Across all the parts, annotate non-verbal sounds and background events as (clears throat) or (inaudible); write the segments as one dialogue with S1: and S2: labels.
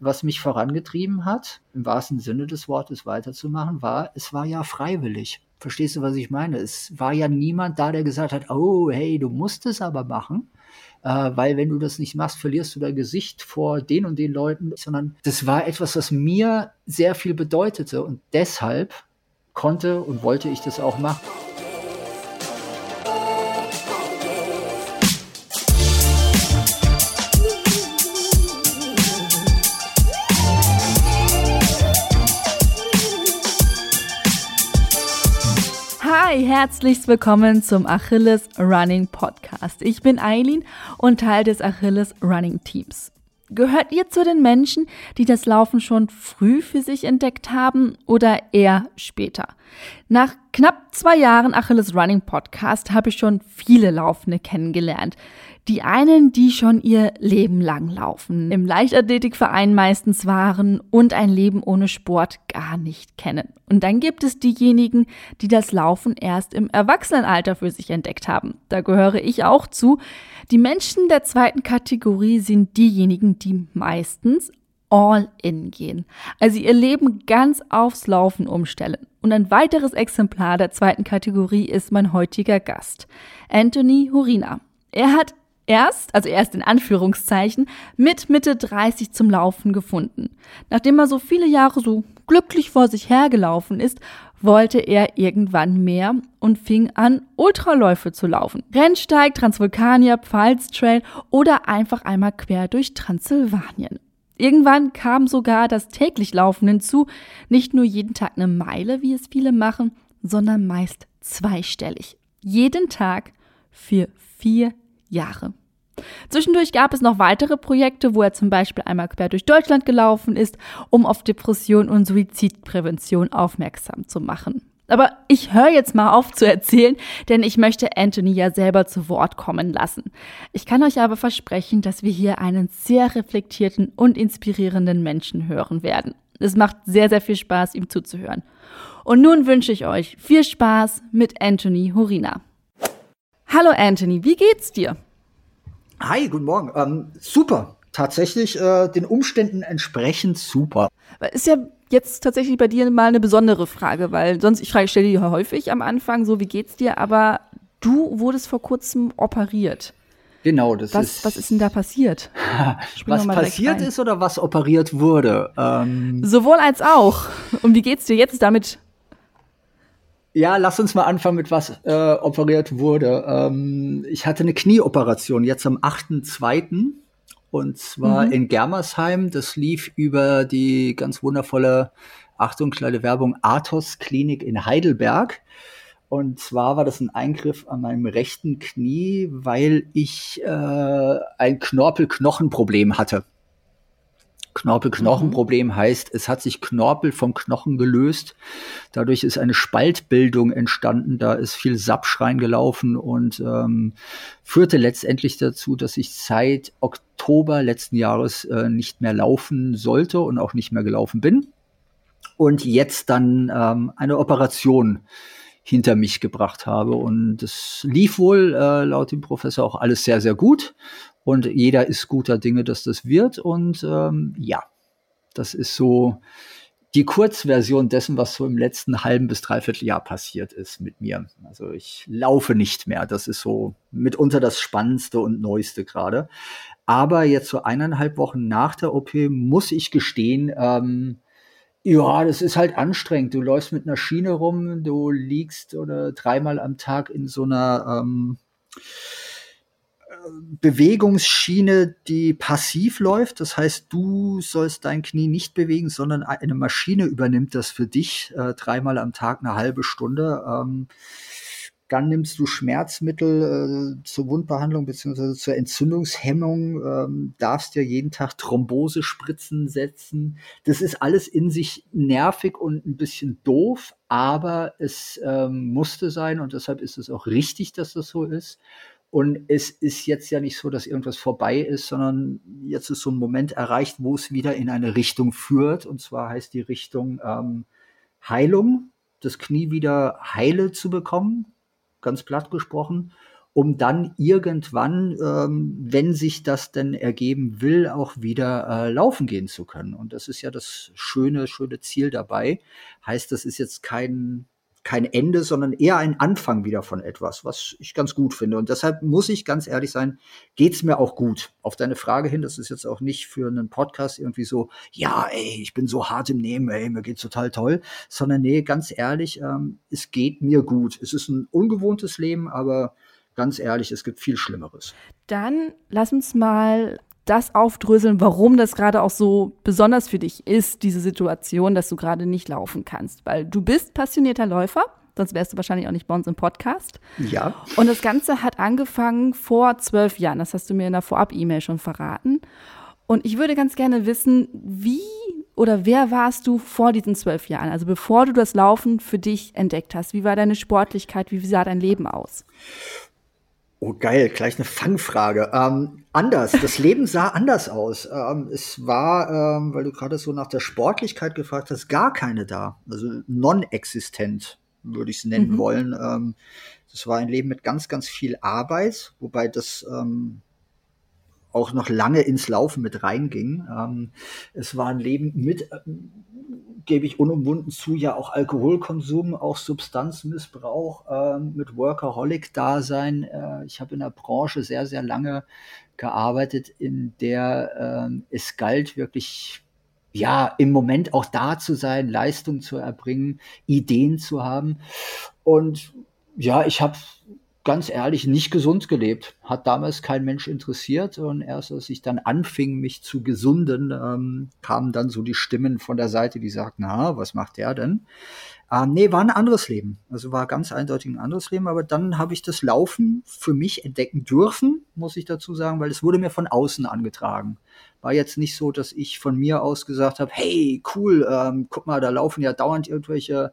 S1: was mich vorangetrieben hat, im wahrsten Sinne des Wortes weiterzumachen, war, es war ja freiwillig. Verstehst du, was ich meine? Es war ja niemand da, der gesagt hat, oh, hey, du musst es aber machen. Äh, weil wenn du das nicht machst, verlierst du dein Gesicht vor den und den Leuten, sondern das war etwas, was mir sehr viel bedeutete und deshalb konnte und wollte ich das auch machen.
S2: Hi, herzlich willkommen zum Achilles Running Podcast. Ich bin Eileen und Teil des Achilles Running Teams. Gehört ihr zu den Menschen, die das Laufen schon früh für sich entdeckt haben oder eher später? Nach knapp zwei Jahren Achilles Running Podcast habe ich schon viele Laufende kennengelernt. Die einen, die schon ihr Leben lang laufen, im Leichtathletikverein meistens waren und ein Leben ohne Sport gar nicht kennen. Und dann gibt es diejenigen, die das Laufen erst im Erwachsenenalter für sich entdeckt haben. Da gehöre ich auch zu. Die Menschen der zweiten Kategorie sind diejenigen, die meistens all in gehen. Also ihr Leben ganz aufs Laufen umstellen. Und ein weiteres Exemplar der zweiten Kategorie ist mein heutiger Gast, Anthony Hurina. Er hat erst, also erst in Anführungszeichen, mit Mitte 30 zum Laufen gefunden. Nachdem er so viele Jahre so glücklich vor sich hergelaufen ist, wollte er irgendwann mehr und fing an, Ultraläufe zu laufen. Rennsteig, Transvulkanier, Pfalztrail oder einfach einmal quer durch Transsilvanien. Irgendwann kam sogar das täglich Laufen hinzu, nicht nur jeden Tag eine Meile, wie es viele machen, sondern meist zweistellig. Jeden Tag für vier Jahre. Zwischendurch gab es noch weitere Projekte, wo er zum Beispiel einmal quer durch Deutschland gelaufen ist, um auf Depression und Suizidprävention aufmerksam zu machen. Aber ich höre jetzt mal auf zu erzählen, denn ich möchte Anthony ja selber zu Wort kommen lassen. Ich kann euch aber versprechen, dass wir hier einen sehr reflektierten und inspirierenden Menschen hören werden. Es macht sehr, sehr viel Spaß, ihm zuzuhören. Und nun wünsche ich euch viel Spaß mit Anthony Horina. Hallo Anthony, wie geht's dir?
S1: Hi, guten Morgen. Ähm, super. Tatsächlich äh, den Umständen entsprechend super.
S2: Ist ja jetzt tatsächlich bei dir mal eine besondere Frage, weil sonst, ich frage, stelle die häufig am Anfang, so wie geht's dir, aber du wurdest vor kurzem operiert.
S1: Genau, das
S2: was,
S1: ist.
S2: Was ist denn da passiert? (laughs)
S1: was passiert ist oder was operiert wurde?
S2: Ähm, Sowohl als auch. Und wie geht's dir jetzt damit?
S1: Ja, lass uns mal anfangen mit was äh, operiert wurde. Ähm, ich hatte eine Knieoperation jetzt am 8.2. Und zwar mhm. in Germersheim. Das lief über die ganz wundervolle, Achtung, kleine Werbung, Athos Klinik in Heidelberg. Und zwar war das ein Eingriff an meinem rechten Knie, weil ich äh, ein Knorpel-Knochenproblem hatte. Knorpel-Knochenproblem mhm. heißt, es hat sich Knorpel vom Knochen gelöst. Dadurch ist eine Spaltbildung entstanden. Da ist viel Sapsch reingelaufen und ähm, führte letztendlich dazu, dass ich seit Oktober letzten Jahres äh, nicht mehr laufen sollte und auch nicht mehr gelaufen bin. Und jetzt dann ähm, eine Operation hinter mich gebracht habe. Und es lief wohl äh, laut dem Professor auch alles sehr, sehr gut. Und jeder ist guter Dinge, dass das wird. Und ähm, ja, das ist so die Kurzversion dessen, was so im letzten halben bis dreiviertel Jahr passiert ist mit mir. Also ich laufe nicht mehr. Das ist so mitunter das Spannendste und Neueste gerade. Aber jetzt so eineinhalb Wochen nach der OP muss ich gestehen, ähm, ja, das ist halt anstrengend. Du läufst mit einer Schiene rum, du liegst oder dreimal am Tag in so einer ähm, Bewegungsschiene, die passiv läuft. Das heißt, du sollst dein Knie nicht bewegen, sondern eine Maschine übernimmt das für dich äh, dreimal am Tag eine halbe Stunde. Ähm, dann nimmst du Schmerzmittel äh, zur Wundbehandlung bzw. zur Entzündungshemmung, ähm, darfst dir jeden Tag Thrombosespritzen setzen. Das ist alles in sich nervig und ein bisschen doof, aber es ähm, musste sein und deshalb ist es auch richtig, dass das so ist. Und es ist jetzt ja nicht so, dass irgendwas vorbei ist, sondern jetzt ist so ein Moment erreicht, wo es wieder in eine Richtung führt. Und zwar heißt die Richtung ähm, Heilung, das Knie wieder heile zu bekommen, ganz platt gesprochen. um dann irgendwann, ähm, wenn sich das denn ergeben will, auch wieder äh, laufen gehen zu können. Und das ist ja das schöne, schöne Ziel dabei. Heißt, das ist jetzt kein kein Ende, sondern eher ein Anfang wieder von etwas, was ich ganz gut finde. Und deshalb muss ich ganz ehrlich sein, geht's mir auch gut. Auf deine Frage hin, das ist jetzt auch nicht für einen Podcast irgendwie so, ja, ey, ich bin so hart im Nehmen, ey, mir geht's total toll, sondern nee, ganz ehrlich, ähm, es geht mir gut. Es ist ein ungewohntes Leben, aber ganz ehrlich, es gibt viel Schlimmeres.
S2: Dann lass uns mal das aufdröseln, warum das gerade auch so besonders für dich ist, diese Situation, dass du gerade nicht laufen kannst. Weil du bist passionierter Läufer, sonst wärst du wahrscheinlich auch nicht bei uns im Podcast.
S1: Ja.
S2: Und das Ganze hat angefangen vor zwölf Jahren. Das hast du mir in der Vorab-E-Mail schon verraten. Und ich würde ganz gerne wissen, wie oder wer warst du vor diesen zwölf Jahren? Also bevor du das Laufen für dich entdeckt hast, wie war deine Sportlichkeit, wie sah dein Leben aus?
S1: Oh geil, gleich eine Fangfrage. Ähm, anders, das Leben sah anders aus. Ähm, es war, ähm, weil du gerade so nach der Sportlichkeit gefragt hast, gar keine da. Also non-existent, würde ich es nennen mhm. wollen. Ähm, das war ein Leben mit ganz, ganz viel Arbeit, wobei das ähm, auch noch lange ins Laufen mit reinging. Ähm, es war ein Leben mit gebe ich unumwunden zu, ja auch Alkoholkonsum, auch Substanzmissbrauch, äh, mit Workaholic-Dasein. Äh, ich habe in der Branche sehr, sehr lange gearbeitet, in der äh, es galt, wirklich ja, im Moment auch da zu sein, Leistung zu erbringen, Ideen zu haben. Und ja, ich habe ganz ehrlich nicht gesund gelebt. Hat damals kein Mensch interessiert. Und erst als ich dann anfing, mich zu gesunden, ähm, kamen dann so die Stimmen von der Seite, die sagten, na, was macht der denn? Ähm, nee, war ein anderes Leben. Also war ganz eindeutig ein anderes Leben. Aber dann habe ich das Laufen für mich entdecken dürfen, muss ich dazu sagen, weil es wurde mir von außen angetragen. War jetzt nicht so, dass ich von mir aus gesagt habe, hey, cool, ähm, guck mal, da laufen ja dauernd irgendwelche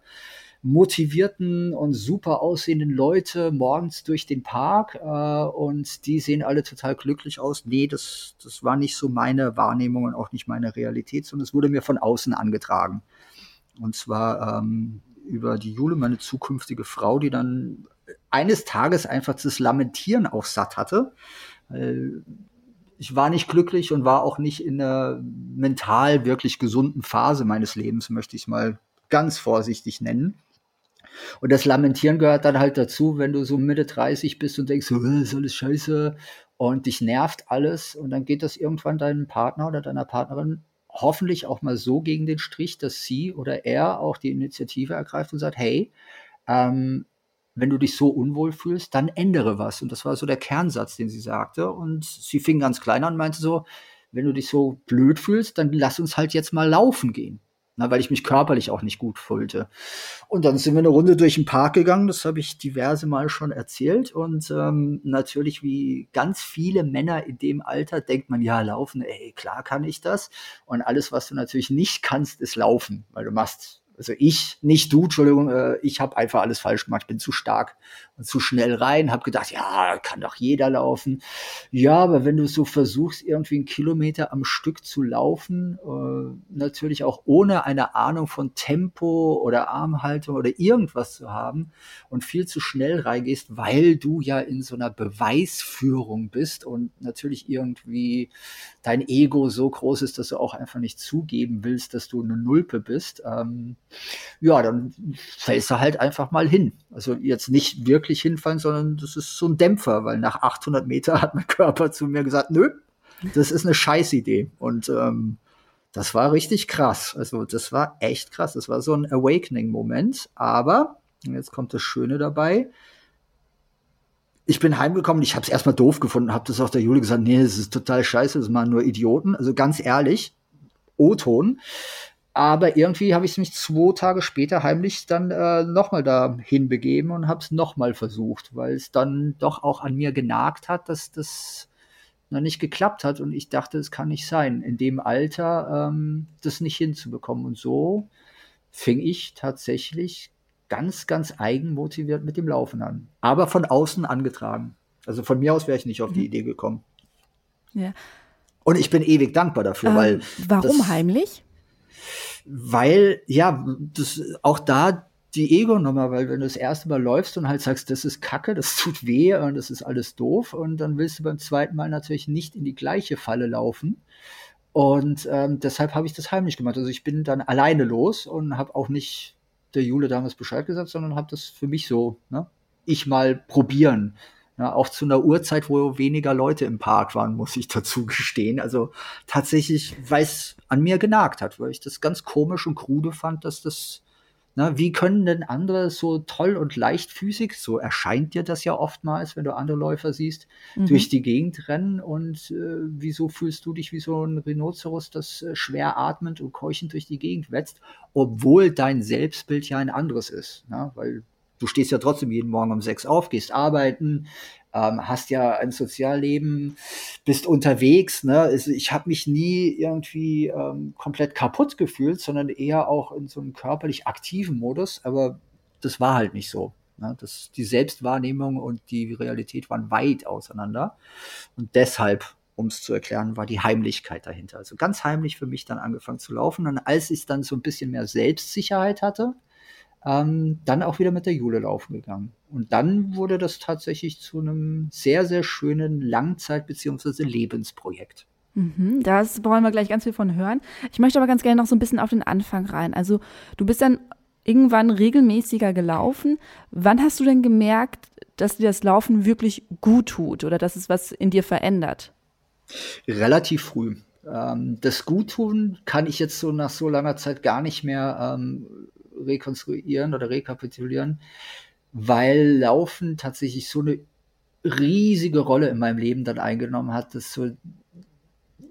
S1: motivierten und super aussehenden Leute morgens durch den Park äh, und die sehen alle total glücklich aus. Nee, das, das war nicht so meine Wahrnehmung und auch nicht meine Realität, sondern es wurde mir von außen angetragen. Und zwar ähm, über die Jule, meine zukünftige Frau, die dann eines Tages einfach das Lamentieren auch satt hatte. ich war nicht glücklich und war auch nicht in einer mental wirklich gesunden Phase meines Lebens, möchte ich mal ganz vorsichtig nennen. Und das Lamentieren gehört dann halt dazu, wenn du so Mitte 30 bist und denkst, so, äh, ist alles scheiße und dich nervt alles und dann geht das irgendwann deinem Partner oder deiner Partnerin hoffentlich auch mal so gegen den Strich, dass sie oder er auch die Initiative ergreift und sagt, hey, ähm, wenn du dich so unwohl fühlst, dann ändere was. Und das war so der Kernsatz, den sie sagte. Und sie fing ganz klein an und meinte so, wenn du dich so blöd fühlst, dann lass uns halt jetzt mal laufen gehen na, weil ich mich körperlich auch nicht gut fühlte. Und dann sind wir eine Runde durch den Park gegangen, das habe ich diverse Mal schon erzählt. Und ähm, natürlich, wie ganz viele Männer in dem Alter, denkt man, ja, laufen, ey, klar kann ich das. Und alles, was du natürlich nicht kannst, ist laufen, weil du machst also ich, nicht du, Entschuldigung, äh, ich habe einfach alles falsch gemacht. Ich bin zu stark und zu schnell rein, habe gedacht, ja, kann doch jeder laufen. Ja, aber wenn du so versuchst, irgendwie einen Kilometer am Stück zu laufen, äh, natürlich auch ohne eine Ahnung von Tempo oder Armhaltung oder irgendwas zu haben und viel zu schnell reingehst, weil du ja in so einer Beweisführung bist und natürlich irgendwie dein Ego so groß ist, dass du auch einfach nicht zugeben willst, dass du eine Nulpe bist. Ähm, ja, dann fällst du halt einfach mal hin. Also jetzt nicht wirklich hinfallen, sondern das ist so ein Dämpfer, weil nach 800 Meter hat mein Körper zu mir gesagt, nö, das ist eine Scheißidee. Und ähm, das war richtig krass. Also das war echt krass. Das war so ein Awakening-Moment. Aber, jetzt kommt das Schöne dabei, ich bin heimgekommen, ich habe es erstmal doof gefunden, habe das auch der Juli gesagt, nee, das ist total scheiße, das machen nur Idioten. Also ganz ehrlich, O-Ton. Aber irgendwie habe ich mich zwei Tage später heimlich dann äh, nochmal dahin begeben und habe es nochmal versucht, weil es dann doch auch an mir genagt hat, dass das noch nicht geklappt hat. Und ich dachte, es kann nicht sein, in dem Alter ähm, das nicht hinzubekommen. Und so fing ich tatsächlich ganz, ganz eigenmotiviert mit dem Laufen an. Aber von außen angetragen. Also von mir aus wäre ich nicht auf die mhm. Idee gekommen.
S2: Ja.
S1: Und ich bin ewig dankbar dafür, ähm, weil.
S2: Warum heimlich?
S1: Weil ja, das auch da die Ego-Nummer, weil wenn du das erste Mal läufst und halt sagst, das ist Kacke, das tut weh und das ist alles doof und dann willst du beim zweiten Mal natürlich nicht in die gleiche Falle laufen. Und ähm, deshalb habe ich das heimlich gemacht. Also ich bin dann alleine los und habe auch nicht der Jule damals Bescheid gesagt, sondern habe das für mich so, ne, ich mal probieren. Ja, auch zu einer Uhrzeit, wo weniger Leute im Park waren, muss ich dazu gestehen. Also tatsächlich, weil es an mir genagt hat, weil ich das ganz komisch und krude fand, dass das, na, wie können denn andere so toll und leichtfüßig, so erscheint dir das ja oftmals, wenn du andere Läufer siehst, mhm. durch die Gegend rennen und äh, wieso fühlst du dich wie so ein Rhinoceros, das äh, schwer atmend und keuchend durch die Gegend wetzt, obwohl dein Selbstbild ja ein anderes ist, na, weil du stehst ja trotzdem jeden Morgen um sechs auf, gehst arbeiten, ähm, hast ja ein Sozialleben, bist unterwegs. Ne? Also ich habe mich nie irgendwie ähm, komplett kaputt gefühlt, sondern eher auch in so einem körperlich aktiven Modus. Aber das war halt nicht so. Ne? Das, die Selbstwahrnehmung und die Realität waren weit auseinander. Und deshalb um es zu erklären, war die Heimlichkeit dahinter. Also ganz heimlich für mich dann angefangen zu laufen. Und als ich dann so ein bisschen mehr Selbstsicherheit hatte, ähm, dann auch wieder mit der Jule laufen gegangen. Und dann wurde das tatsächlich zu einem sehr, sehr schönen Langzeit- bzw. Lebensprojekt.
S2: Mhm, das wollen wir gleich ganz viel von hören. Ich möchte aber ganz gerne noch so ein bisschen auf den Anfang rein. Also du bist dann irgendwann regelmäßiger gelaufen. Wann hast du denn gemerkt, dass dir das Laufen wirklich gut tut oder dass es was in dir verändert?
S1: Relativ früh. Ähm, das Guttun kann ich jetzt so nach so langer Zeit gar nicht mehr ähm, rekonstruieren oder rekapitulieren, weil Laufen tatsächlich so eine riesige Rolle in meinem Leben dann eingenommen hat, dass so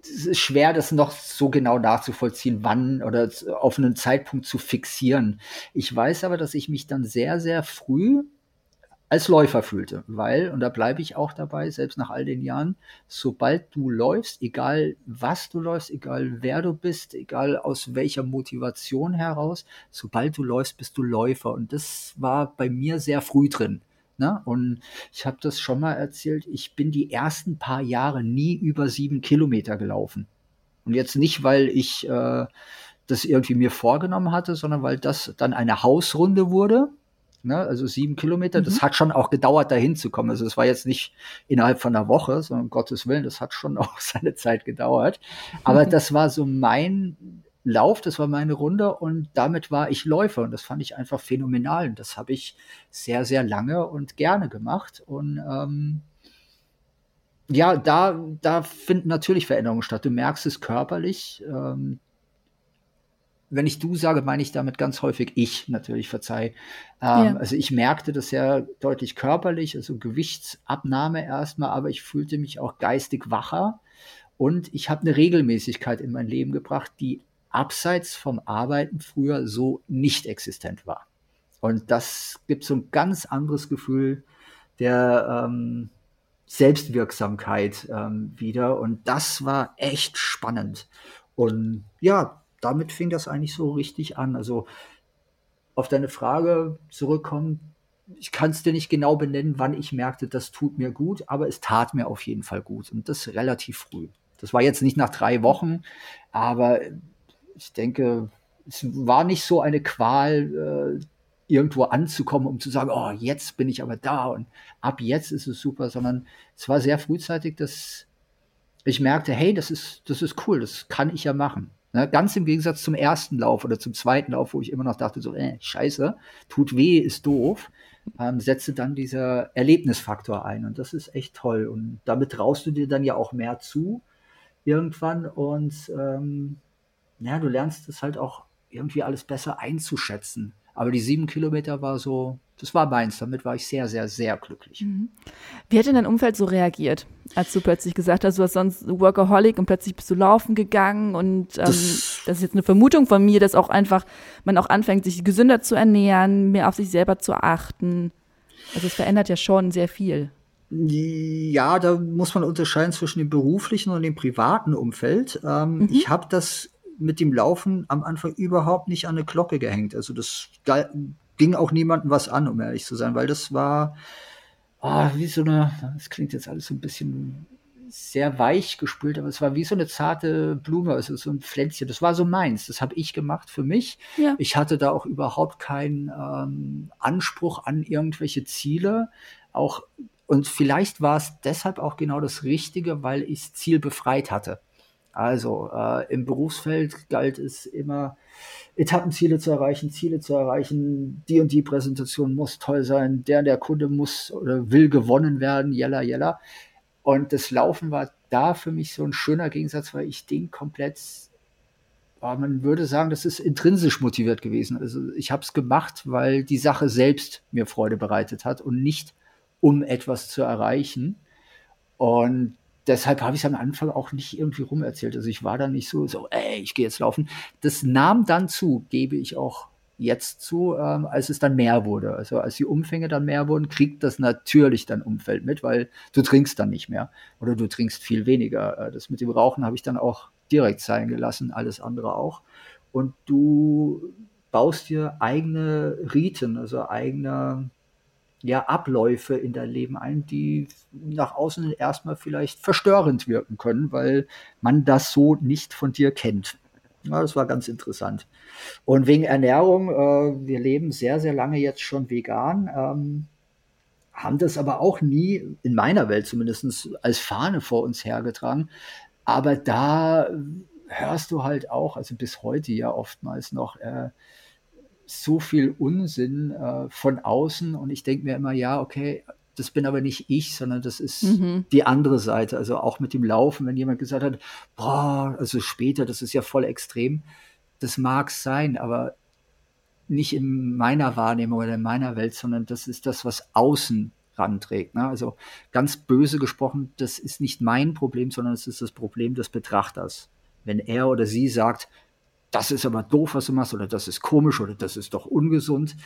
S1: es ist schwer, das noch so genau nachzuvollziehen, wann oder auf einen Zeitpunkt zu fixieren. Ich weiß aber, dass ich mich dann sehr, sehr früh als Läufer fühlte, weil, und da bleibe ich auch dabei, selbst nach all den Jahren, sobald du läufst, egal was du läufst, egal wer du bist, egal aus welcher Motivation heraus, sobald du läufst, bist du Läufer. Und das war bei mir sehr früh drin. Ne? Und ich habe das schon mal erzählt, ich bin die ersten paar Jahre nie über sieben Kilometer gelaufen. Und jetzt nicht, weil ich äh, das irgendwie mir vorgenommen hatte, sondern weil das dann eine Hausrunde wurde Ne? Also sieben Kilometer, mhm. das hat schon auch gedauert, dahin zu kommen. Also es war jetzt nicht innerhalb von einer Woche, sondern um Gottes Willen, das hat schon (laughs) auch seine Zeit gedauert. Aber mhm. das war so mein Lauf, das war meine Runde und damit war ich Läufer und das fand ich einfach phänomenal. Und das habe ich sehr, sehr lange und gerne gemacht. Und ähm, ja, da, da finden natürlich Veränderungen statt. Du merkst es körperlich. Ähm, wenn ich du sage, meine ich damit ganz häufig ich, natürlich, verzeih. Ähm, ja. Also ich merkte das ja deutlich körperlich, also Gewichtsabnahme erstmal, aber ich fühlte mich auch geistig wacher und ich habe eine Regelmäßigkeit in mein Leben gebracht, die abseits vom Arbeiten früher so nicht existent war. Und das gibt so ein ganz anderes Gefühl der ähm, Selbstwirksamkeit ähm, wieder. Und das war echt spannend. Und ja, damit fing das eigentlich so richtig an. Also auf deine Frage zurückkommen, ich kann es dir nicht genau benennen, wann ich merkte, das tut mir gut, aber es tat mir auf jeden Fall gut und das relativ früh. Das war jetzt nicht nach drei Wochen, aber ich denke, es war nicht so eine Qual, äh, irgendwo anzukommen, um zu sagen, oh, jetzt bin ich aber da und ab jetzt ist es super, sondern es war sehr frühzeitig, dass ich merkte, hey, das ist, das ist cool, das kann ich ja machen. Ne, ganz im Gegensatz zum ersten Lauf oder zum zweiten Lauf, wo ich immer noch dachte, so, äh, scheiße, tut weh, ist doof, ähm, setze dann dieser Erlebnisfaktor ein. Und das ist echt toll. Und damit traust du dir dann ja auch mehr zu irgendwann. Und ähm, ja, du lernst es halt auch irgendwie alles besser einzuschätzen. Aber die sieben Kilometer war so, das war meins. Damit war ich sehr, sehr, sehr glücklich. Mhm.
S2: Wie hat denn dein Umfeld so reagiert, als du plötzlich gesagt hast, du warst sonst Workaholic und plötzlich bist du laufen gegangen und ähm, das, das, ist jetzt eine Vermutung von mir, dass auch einfach man auch anfängt, sich gesünder zu ernähren, mehr auf sich selber zu achten. Also es verändert ja schon sehr viel.
S1: Ja, da muss man unterscheiden zwischen dem beruflichen und dem privaten Umfeld. Ähm, mhm. Ich habe das mit dem Laufen am Anfang überhaupt nicht an eine Glocke gehängt. Also das ging auch niemandem was an, um ehrlich zu sein, weil das war oh, wie so eine, das klingt jetzt alles so ein bisschen sehr weich gespült, aber es war wie so eine zarte Blume, also so ein Pflänzchen. Das war so meins. Das habe ich gemacht für mich. Ja. Ich hatte da auch überhaupt keinen ähm, Anspruch an irgendwelche Ziele. Auch und vielleicht war es deshalb auch genau das Richtige, weil ich das Ziel befreit hatte. Also äh, im Berufsfeld galt es immer, Etappenziele zu erreichen, Ziele zu erreichen, die und die Präsentation muss toll sein, der der Kunde muss oder will gewonnen werden, jella, jella. Und das Laufen war da für mich so ein schöner Gegensatz, weil ich den komplett, oh, man würde sagen, das ist intrinsisch motiviert gewesen. Also ich habe es gemacht, weil die Sache selbst mir Freude bereitet hat und nicht um etwas zu erreichen. Und deshalb habe ich es am Anfang auch nicht irgendwie rumerzählt. Also ich war da nicht so, so, ey, ich gehe jetzt laufen. Das nahm dann zu, gebe ich auch jetzt zu, ähm, als es dann mehr wurde. Also als die Umfänge dann mehr wurden, kriegt das natürlich dann Umfeld mit, weil du trinkst dann nicht mehr oder du trinkst viel weniger. Äh, das mit dem Rauchen habe ich dann auch direkt sein gelassen, alles andere auch. Und du baust dir eigene Riten, also eigene ja, Abläufe in dein Leben ein, die nach außen erstmal vielleicht verstörend wirken können, weil man das so nicht von dir kennt. Ja, das war ganz interessant. Und wegen Ernährung, äh, wir leben sehr, sehr lange jetzt schon vegan, ähm, haben das aber auch nie, in meiner Welt zumindest, als Fahne vor uns hergetragen. Aber da hörst du halt auch, also bis heute ja oftmals noch, äh, so viel Unsinn äh, von außen und ich denke mir immer, ja, okay, das bin aber nicht ich, sondern das ist mhm. die andere Seite. Also auch mit dem Laufen, wenn jemand gesagt hat, boah, also später, das ist ja voll extrem, das mag sein, aber nicht in meiner Wahrnehmung oder in meiner Welt, sondern das ist das, was außen ranträgt. Ne? Also ganz böse gesprochen, das ist nicht mein Problem, sondern es ist das Problem des Betrachters. Wenn er oder sie sagt, das ist aber doof, was du machst, oder das ist komisch, oder das ist doch ungesund,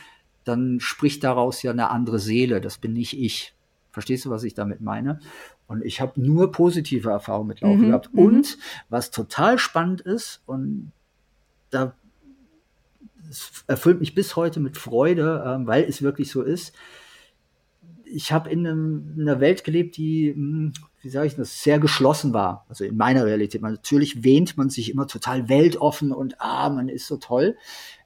S1: dann spricht daraus ja eine andere Seele. Das bin nicht ich. Verstehst du, was ich damit meine? Und ich habe nur positive Erfahrungen mit Laufen mhm, gehabt. Mhm. Und was total spannend ist, und da erfüllt mich bis heute mit Freude, äh, weil es wirklich so ist, ich habe in, in, einer Welt gelebt, die, hm, wie sage ich das, sehr geschlossen war. Also in meiner Realität. Man, natürlich wähnt man sich immer total weltoffen und ah, man ist so toll.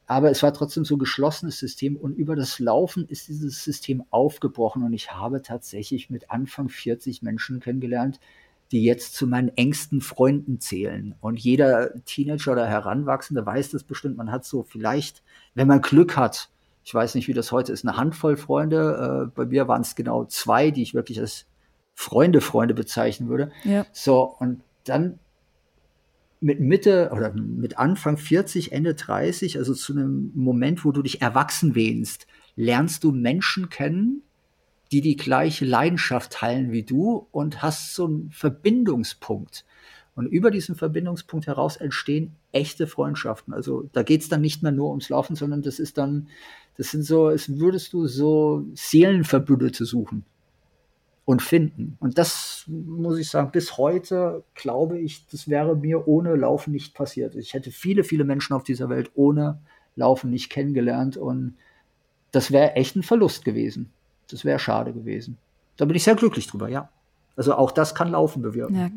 S1: Aber es war trotzdem so ein geschlossenes System und über das Laufen ist dieses System aufgebrochen und ich habe tatsächlich mit Anfang 40 Menschen kennengelernt, die jetzt zu meinen engsten Freunden zählen. Und jeder Teenager oder Heranwachsende weiß das bestimmt. Man hat so vielleicht, wenn man Glück hat, ich weiß nicht, wie das heute ist, eine Handvoll Freunde. Äh, bei mir waren es genau zwei, die ich wirklich als Freunde, Freunde bezeichnen würde. Ja. So, und dann mit Mitte oder mit Anfang 40, Ende 30, also zu einem Moment, wo du dich erwachsen wähnst, lernst du Menschen kennen, die die gleiche Leidenschaft teilen wie du und hast so einen Verbindungspunkt. Und über diesen Verbindungspunkt heraus entstehen echte Freundschaften. Also da geht es dann nicht mehr nur ums Laufen, sondern das ist dann, das sind so, es würdest du so Seelenverbündete suchen und finden. Und das muss ich sagen, bis heute glaube ich, das wäre mir ohne Laufen nicht passiert. Ich hätte viele, viele Menschen auf dieser Welt ohne Laufen nicht kennengelernt und das wäre echt ein Verlust gewesen. Das wäre schade gewesen. Da bin ich sehr glücklich drüber, ja. Also auch das kann Laufen bewirken.
S2: Ja,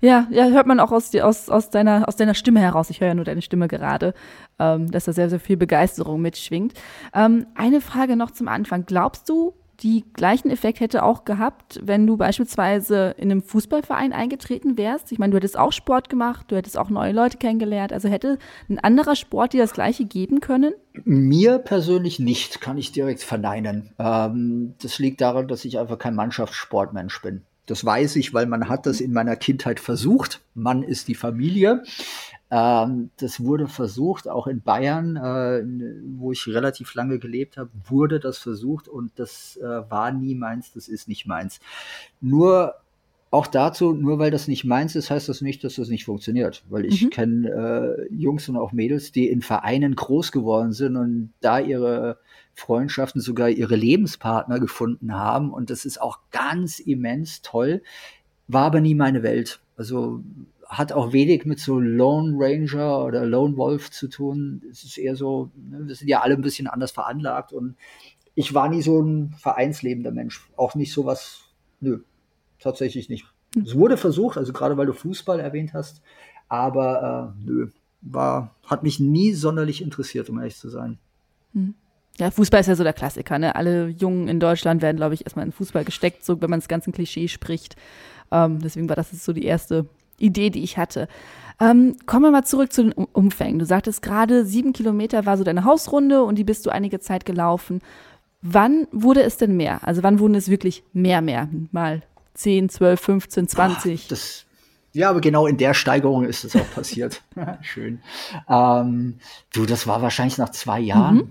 S2: ja, ja, hört man auch aus, aus, aus, deiner, aus deiner Stimme heraus. Ich höre ja nur deine Stimme gerade, ähm, dass da sehr, sehr viel Begeisterung mitschwingt. Ähm, eine Frage noch zum Anfang. Glaubst du, die gleichen Effekt hätte auch gehabt, wenn du beispielsweise in einem Fußballverein eingetreten wärst? Ich meine, du hättest auch Sport gemacht, du hättest auch neue Leute kennengelernt. Also hätte ein anderer Sport dir das gleiche geben können?
S1: Mir persönlich nicht, kann ich direkt verneinen. Ähm, das liegt daran, dass ich einfach kein Mannschaftssportmensch bin. Das weiß ich, weil man hat das in meiner Kindheit versucht. Mann ist die Familie. Ähm, das wurde versucht, auch in Bayern, äh, wo ich relativ lange gelebt habe, wurde das versucht und das äh, war nie meins, das ist nicht meins. Nur auch dazu, nur weil das nicht meins ist, heißt das nicht, dass das nicht funktioniert. Weil ich mhm. kenne äh, Jungs und auch Mädels, die in Vereinen groß geworden sind und da ihre Freundschaften, sogar ihre Lebenspartner gefunden haben. Und das ist auch ganz immens toll. War aber nie meine Welt. Also hat auch wenig mit so Lone Ranger oder Lone Wolf zu tun. Es ist eher so, ne, wir sind ja alle ein bisschen anders veranlagt und ich war nie so ein vereinslebender Mensch. Auch nicht sowas, nö, tatsächlich nicht. Hm. Es wurde versucht, also gerade weil du Fußball erwähnt hast, aber äh, nö, war, hat mich nie sonderlich interessiert, um ehrlich zu sein.
S2: Hm. Ja, Fußball ist ja so der Klassiker. Ne? Alle Jungen in Deutschland werden, glaube ich, erstmal in Fußball gesteckt, so wenn man das ganze Klischee spricht. Ähm, deswegen war das so die erste Idee, die ich hatte. Ähm, kommen wir mal zurück zu den Umfängen. Du sagtest gerade, sieben Kilometer war so deine Hausrunde und die bist du einige Zeit gelaufen. Wann wurde es denn mehr? Also wann wurden es wirklich mehr, mehr? Mal 10, 12, 15, 20?
S1: Ach, das, ja, aber genau in der Steigerung ist es auch passiert. (laughs) Schön. Ähm, du, das war wahrscheinlich nach zwei Jahren. Mhm.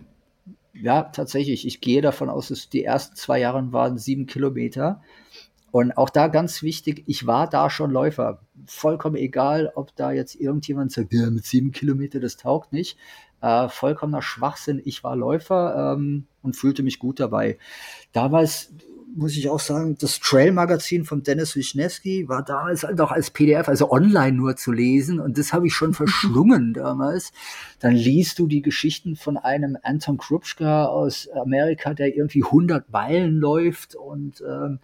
S1: Ja, tatsächlich. Ich gehe davon aus, dass die ersten zwei Jahre waren sieben Kilometer. Und auch da ganz wichtig, ich war da schon Läufer. Vollkommen egal, ob da jetzt irgendjemand sagt, ja, mit sieben Kilometer, das taugt nicht. Äh, vollkommener Schwachsinn. Ich war Läufer ähm, und fühlte mich gut dabei. Damals muss ich auch sagen, das Trail-Magazin von Dennis Wisniewski war damals halt auch als PDF, also online nur zu lesen. Und das habe ich schon (laughs) verschlungen damals. Dann liest du die Geschichten von einem Anton Krupschka aus Amerika, der irgendwie 100 Meilen läuft und ähm,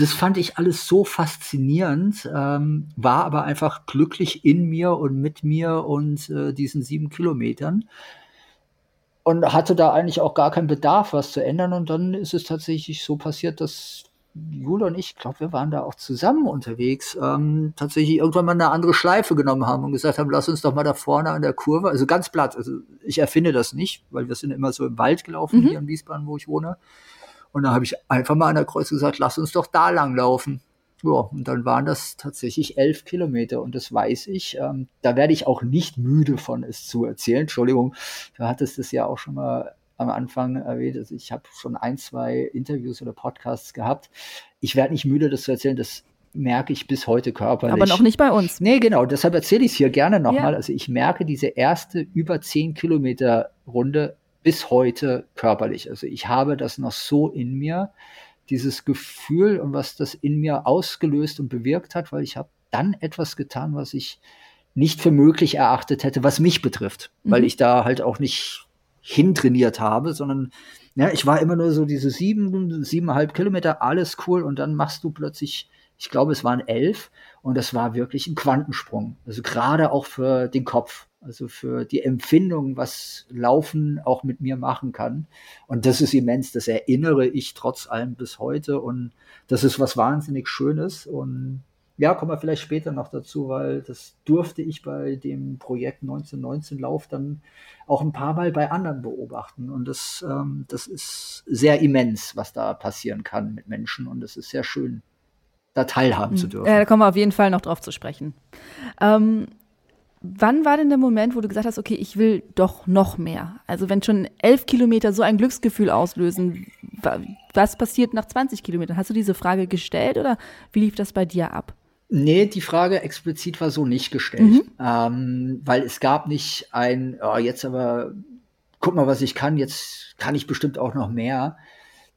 S1: das fand ich alles so faszinierend, ähm, war aber einfach glücklich in mir und mit mir und äh, diesen sieben Kilometern und hatte da eigentlich auch gar keinen Bedarf, was zu ändern. Und dann ist es tatsächlich so passiert, dass Jule und ich, glaube, wir waren da auch zusammen unterwegs, ähm, tatsächlich irgendwann mal eine andere Schleife genommen haben und gesagt haben, lass uns doch mal da vorne an der Kurve, also ganz platt, also ich erfinde das nicht, weil wir sind immer so im Wald gelaufen, mhm. hier in Wiesbaden, wo ich wohne. Und dann habe ich einfach mal an der Kreuz gesagt, lass uns doch da lang laufen. Ja, und dann waren das tatsächlich elf Kilometer und das weiß ich. Ähm, da werde ich auch nicht müde von es zu erzählen. Entschuldigung, du hattest es ja auch schon mal am Anfang erwähnt. Also ich habe schon ein, zwei Interviews oder Podcasts gehabt. Ich werde nicht müde, das zu erzählen. Das merke ich bis heute körperlich.
S2: Aber noch nicht bei uns.
S1: Nee, genau. Deshalb erzähle ich es hier gerne nochmal. Ja. Also ich merke diese erste über zehn Kilometer Runde bis heute körperlich. Also ich habe das noch so in mir, dieses Gefühl und was das in mir ausgelöst und bewirkt hat, weil ich habe dann etwas getan, was ich nicht für möglich erachtet hätte, was mich betrifft, mhm. weil ich da halt auch nicht hintrainiert habe, sondern ja, ich war immer nur so diese sieben, siebeneinhalb Kilometer, alles cool und dann machst du plötzlich, ich glaube, es waren elf und das war wirklich ein Quantensprung. Also gerade auch für den Kopf also für die Empfindung, was Laufen auch mit mir machen kann. Und das ist immens, das erinnere ich trotz allem bis heute und das ist was wahnsinnig Schönes und ja, kommen wir vielleicht später noch dazu, weil das durfte ich bei dem Projekt 1919 Lauf dann auch ein paar Mal bei anderen beobachten. Und das, ähm, das ist sehr immens, was da passieren kann mit Menschen. Und es ist sehr schön, da teilhaben mhm. zu dürfen.
S2: Ja, da kommen wir auf jeden Fall noch drauf zu sprechen. Ähm, Wann war denn der Moment, wo du gesagt hast, okay, ich will doch noch mehr? Also wenn schon elf Kilometer so ein Glücksgefühl auslösen, was passiert nach 20 Kilometern? Hast du diese Frage gestellt oder wie lief das bei dir ab?
S1: Nee, die Frage explizit war so nicht gestellt, mhm. ähm, weil es gab nicht ein, oh, jetzt aber, guck mal, was ich kann, jetzt kann ich bestimmt auch noch mehr.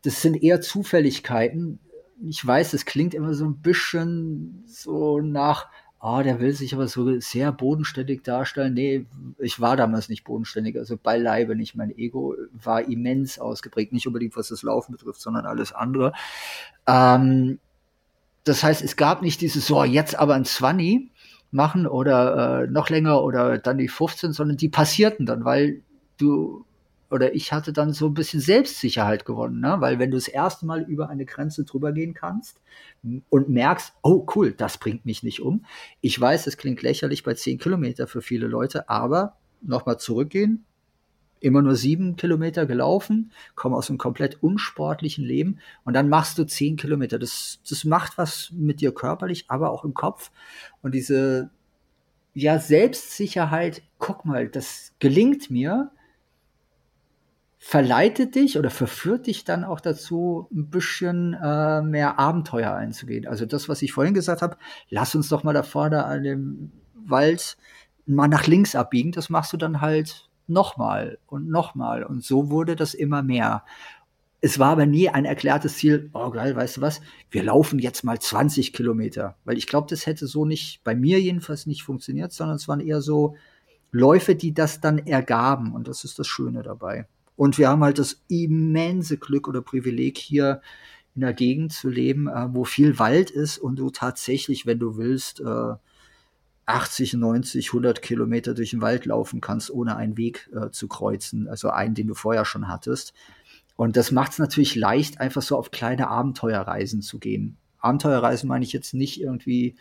S1: Das sind eher Zufälligkeiten. Ich weiß, es klingt immer so ein bisschen so nach, oh, der will sich aber so sehr bodenständig darstellen. Nee, ich war damals nicht bodenständig, also beileibe nicht. Mein Ego war immens ausgeprägt, nicht unbedingt was das Laufen betrifft, sondern alles andere. Ähm, das heißt, es gab nicht dieses, so, jetzt aber ein 20 machen oder äh, noch länger oder dann die 15, sondern die passierten dann, weil du oder ich hatte dann so ein bisschen Selbstsicherheit gewonnen, ne? weil wenn du das erste Mal über eine Grenze drüber gehen kannst und merkst, oh cool, das bringt mich nicht um. Ich weiß, es klingt lächerlich bei 10 Kilometer für viele Leute, aber nochmal zurückgehen, immer nur sieben Kilometer gelaufen, komme aus einem komplett unsportlichen Leben und dann machst du zehn Kilometer. Das, das macht was mit dir körperlich, aber auch im Kopf. Und diese ja, Selbstsicherheit, guck mal, das gelingt mir verleitet dich oder verführt dich dann auch dazu, ein bisschen äh, mehr Abenteuer einzugehen. Also das, was ich vorhin gesagt habe, lass uns doch mal da vorne an dem Wald mal nach links abbiegen, das machst du dann halt nochmal und nochmal. Und so wurde das immer mehr. Es war aber nie ein erklärtes Ziel, oh geil, weißt du was, wir laufen jetzt mal 20 Kilometer. Weil ich glaube, das hätte so nicht, bei mir jedenfalls nicht funktioniert, sondern es waren eher so Läufe, die das dann ergaben. Und das ist das Schöne dabei. Und wir haben halt das immense Glück oder Privileg hier in einer Gegend zu leben, äh, wo viel Wald ist und du tatsächlich, wenn du willst, äh, 80, 90, 100 Kilometer durch den Wald laufen kannst, ohne einen Weg äh, zu kreuzen, also einen, den du vorher schon hattest. Und das macht es natürlich leicht, einfach so auf kleine Abenteuerreisen zu gehen. Abenteuerreisen meine ich jetzt nicht irgendwie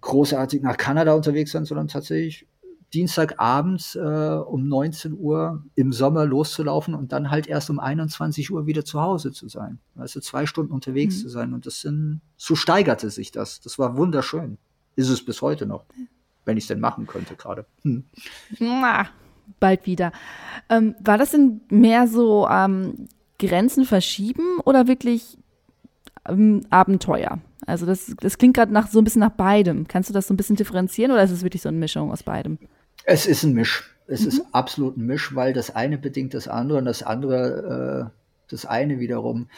S1: großartig nach Kanada unterwegs sein, sondern tatsächlich Dienstagabends äh, um 19 Uhr im Sommer loszulaufen und dann halt erst um 21 Uhr wieder zu Hause zu sein. Also zwei Stunden unterwegs mhm. zu sein. Und das sind, so steigerte sich das. Das war wunderschön. Ist es bis heute noch, wenn ich es denn machen könnte gerade. Hm.
S2: Na, bald wieder. Ähm, war das denn mehr so ähm, Grenzen verschieben oder wirklich ähm, Abenteuer? Also das, das klingt gerade nach so ein bisschen nach beidem. Kannst du das so ein bisschen differenzieren oder ist es wirklich so eine Mischung aus beidem?
S1: Es ist ein Misch. Es mhm. ist absolut ein Misch, weil das eine bedingt das andere und das andere äh, das eine wiederum.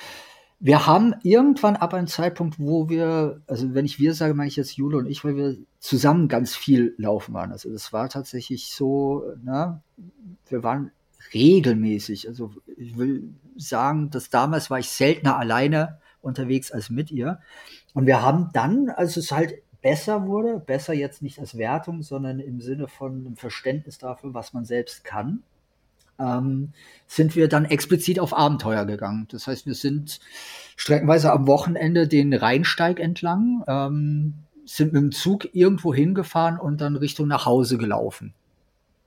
S1: Wir haben irgendwann ab einem Zeitpunkt, wo wir, also wenn ich wir sage, meine ich jetzt Jule und ich, weil wir zusammen ganz viel laufen waren. Also das war tatsächlich so, ne, wir waren regelmäßig. Also ich will sagen, dass damals war ich seltener alleine unterwegs als mit ihr. Und wir haben dann, als es halt besser wurde, besser jetzt nicht als Wertung, sondern im Sinne von einem Verständnis dafür, was man selbst kann, ähm, sind wir dann explizit auf Abenteuer gegangen. Das heißt, wir sind streckenweise am Wochenende den Rheinsteig entlang, ähm, sind mit dem Zug irgendwo hingefahren und dann Richtung nach Hause gelaufen.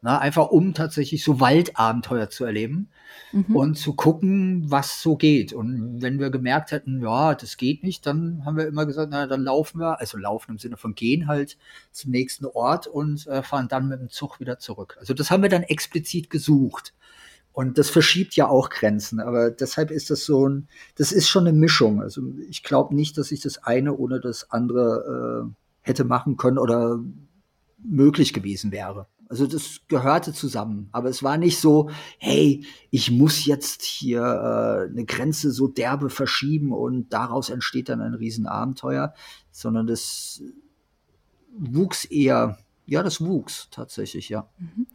S1: Na, einfach um tatsächlich so Waldabenteuer zu erleben mhm. und zu gucken, was so geht. Und wenn wir gemerkt hätten, ja, das geht nicht, dann haben wir immer gesagt, na, dann laufen wir, also laufen im Sinne von gehen halt zum nächsten Ort und äh, fahren dann mit dem Zug wieder zurück. Also das haben wir dann explizit gesucht. Und das verschiebt ja auch Grenzen, aber deshalb ist das so ein, das ist schon eine Mischung. Also ich glaube nicht, dass ich das eine ohne das andere äh, hätte machen können oder möglich gewesen wäre. Also das gehörte zusammen. Aber es war nicht so, hey, ich muss jetzt hier äh, eine Grenze so derbe verschieben und daraus entsteht dann ein Riesenabenteuer, sondern das wuchs eher, ja, das wuchs tatsächlich, ja. Mhm.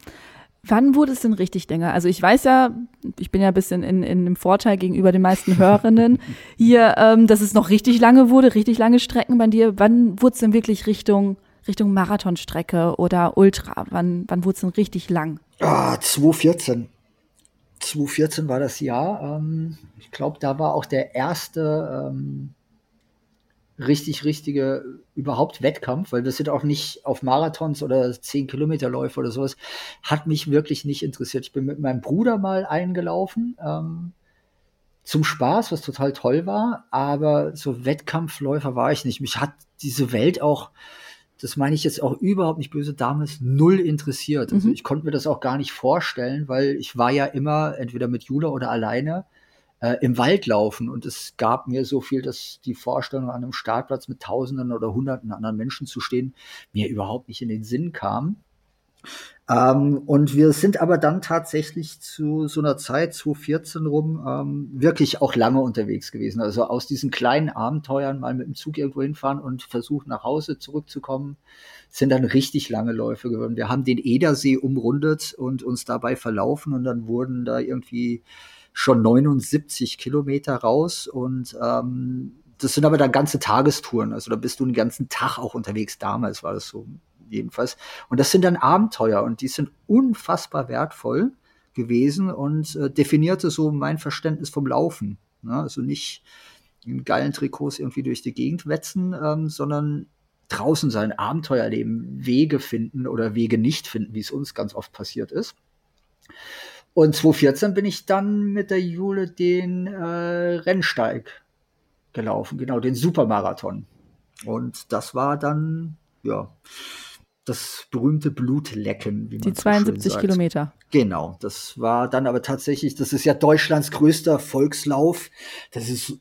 S2: Wann wurde es denn richtig länger? Also ich weiß ja, ich bin ja ein bisschen in, in dem Vorteil gegenüber den meisten Hörerinnen (laughs) hier, ähm, dass es noch richtig lange wurde, richtig lange Strecken bei dir. Wann wurde es denn wirklich Richtung Richtung Marathonstrecke oder Ultra? Wann, wann wurde es denn richtig lang?
S1: Ah, 2014. 2014 war das Jahr. Ähm, ich glaube, da war auch der erste ähm, richtig, richtige überhaupt Wettkampf, weil wir sind auch nicht auf Marathons oder 10 Kilometerläufe oder sowas. Hat mich wirklich nicht interessiert. Ich bin mit meinem Bruder mal eingelaufen. Ähm, zum Spaß, was total toll war, aber so Wettkampfläufer war ich nicht. Mich hat diese Welt auch das meine ich jetzt auch überhaupt nicht böse, damals null interessiert. Also mhm. ich konnte mir das auch gar nicht vorstellen, weil ich war ja immer entweder mit Jula oder alleine äh, im Wald laufen und es gab mir so viel, dass die Vorstellung an einem Startplatz mit Tausenden oder Hunderten anderen Menschen zu stehen mir überhaupt nicht in den Sinn kam. Ähm, und wir sind aber dann tatsächlich zu so einer Zeit, 2014 rum, ähm, wirklich auch lange unterwegs gewesen. Also aus diesen kleinen Abenteuern mal mit dem Zug irgendwo hinfahren und versuchen nach Hause zurückzukommen, sind dann richtig lange Läufe geworden. Wir haben den Edersee umrundet und uns dabei verlaufen und dann wurden da irgendwie schon 79 Kilometer raus und ähm, das sind aber dann ganze Tagestouren. Also da bist du den ganzen Tag auch unterwegs. Damals war das so jedenfalls. Und das sind dann Abenteuer und die sind unfassbar wertvoll gewesen und äh, definierte so mein Verständnis vom Laufen. Ne? Also nicht in geilen Trikots irgendwie durch die Gegend wetzen, ähm, sondern draußen sein, Abenteuer erleben, Wege finden oder Wege nicht finden, wie es uns ganz oft passiert ist. Und 2014 bin ich dann mit der Jule den äh, Rennsteig gelaufen, genau, den Supermarathon. Und das war dann, ja, das berühmte Blutlecken,
S2: wie man Die 72 so Kilometer.
S1: Genau, das war dann aber tatsächlich, das ist ja Deutschlands größter Volkslauf. Das ist,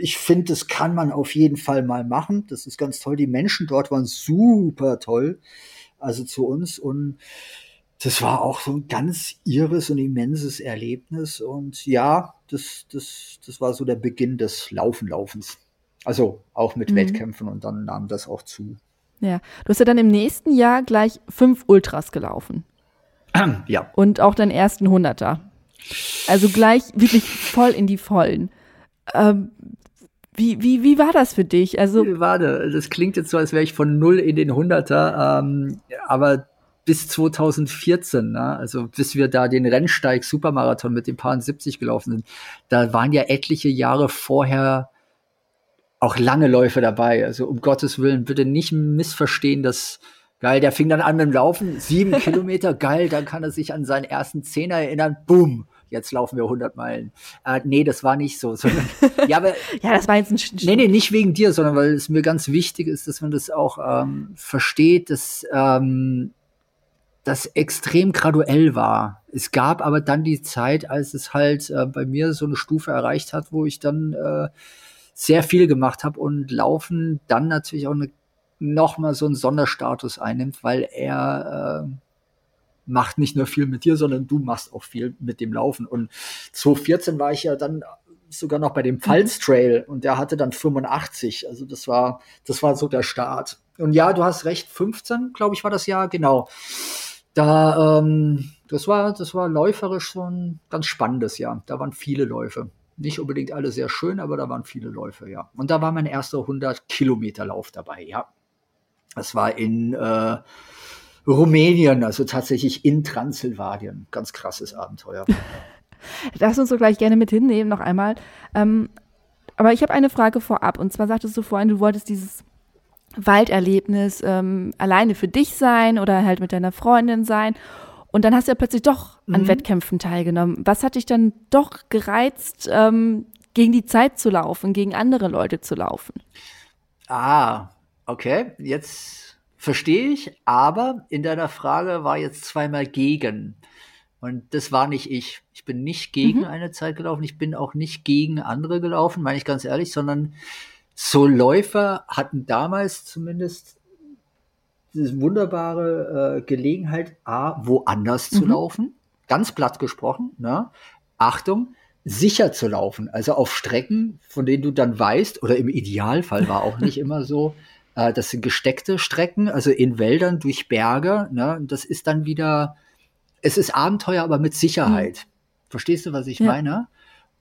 S1: ich finde, das kann man auf jeden Fall mal machen. Das ist ganz toll. Die Menschen dort waren super toll, also zu uns und das war auch so ein ganz irres und immenses Erlebnis. Und ja, das, das, das war so der Beginn des Laufenlaufens. Also auch mit mhm. Wettkämpfen und dann nahm das auch zu.
S2: Ja, du hast ja dann im nächsten Jahr gleich fünf Ultras gelaufen. (clears throat)
S1: Ja.
S2: Und auch deinen ersten Hunderter. Also gleich wirklich voll in die Vollen. Ähm, Wie, wie, wie war das für dich? Also
S1: wie war das? das klingt jetzt so, als wäre ich von null in den Hunderter, ähm, aber bis 2014, ne? also bis wir da den Rennsteig Supermarathon mit dem Paar 70 gelaufen sind, da waren ja etliche Jahre vorher auch lange Läufe dabei. Also um Gottes Willen, bitte nicht missverstehen, dass geil, der fing dann an mit dem Laufen, sieben (laughs) Kilometer, geil, dann kann er sich an seinen ersten Zehner erinnern, boom, jetzt laufen wir 100 Meilen. Äh, nee, das war nicht so. Sondern, (laughs)
S2: ja, aber, ja, das war jetzt ein Sch
S1: Nee, nee, nicht wegen dir, sondern weil es mir ganz wichtig ist, dass man das auch ähm, versteht, dass ähm, das extrem graduell war. Es gab aber dann die Zeit, als es halt äh, bei mir so eine Stufe erreicht hat, wo ich dann äh, sehr viel gemacht habe und Laufen dann natürlich auch eine, noch mal so einen Sonderstatus einnimmt, weil er äh, macht nicht nur viel mit dir, sondern du machst auch viel mit dem Laufen. Und 2014 war ich ja dann sogar noch bei dem Pfalz Trail und der hatte dann 85. Also das war, das war so der Start. Und ja, du hast recht, 15, glaube ich, war das Jahr, genau. Da, ähm, das war, das war läuferisch schon ganz spannendes Jahr. Da waren viele Läufe. Nicht unbedingt alle sehr schön, aber da waren viele Läufe, ja. Und da war mein erster 100 Kilometer Lauf dabei, ja. Das war in äh, Rumänien, also tatsächlich in Transsilvanien. Ganz krasses Abenteuer. (laughs)
S2: Lass uns so gleich gerne mit hinnehmen, noch einmal. Ähm, aber ich habe eine Frage vorab. Und zwar sagtest du vorhin, du wolltest dieses Walderlebnis ähm, alleine für dich sein oder halt mit deiner Freundin sein. Und dann hast du ja plötzlich doch an mhm. Wettkämpfen teilgenommen. Was hat dich dann doch gereizt, ähm, gegen die Zeit zu laufen, gegen andere Leute zu laufen?
S1: Ah, okay. Jetzt verstehe ich. Aber in deiner Frage war jetzt zweimal gegen. Und das war nicht ich. Ich bin nicht gegen mhm. eine Zeit gelaufen. Ich bin auch nicht gegen andere gelaufen, meine ich ganz ehrlich, sondern so Läufer hatten damals zumindest diese wunderbare äh, Gelegenheit, A, woanders mhm. zu laufen. Ganz platt gesprochen. Ne? Achtung, sicher zu laufen. Also auf Strecken, von denen du dann weißt, oder im Idealfall war auch nicht (laughs) immer so, äh, das sind gesteckte Strecken, also in Wäldern durch Berge. Ne? Das ist dann wieder, es ist Abenteuer, aber mit Sicherheit. Mhm. Verstehst du, was ich ja. meine?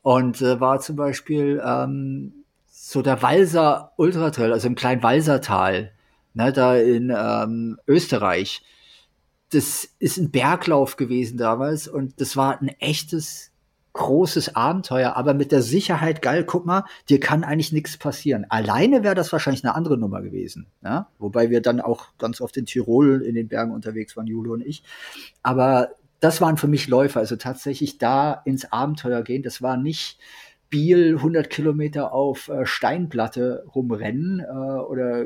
S1: Und äh, war zum Beispiel ähm, so der Walser Ultratrail, also im kleinen Walsertal ne, da in ähm, Österreich. Das ist ein Berglauf gewesen damals und das war ein echtes großes Abenteuer, aber mit der Sicherheit, geil, guck mal, dir kann eigentlich nichts passieren. Alleine wäre das wahrscheinlich eine andere Nummer gewesen. Ja? Wobei wir dann auch ganz oft in Tirol in den Bergen unterwegs waren, Jule und ich. Aber das waren für mich Läufer, also tatsächlich da ins Abenteuer gehen. Das war nicht Biel 100 Kilometer auf äh, Steinplatte rumrennen äh, oder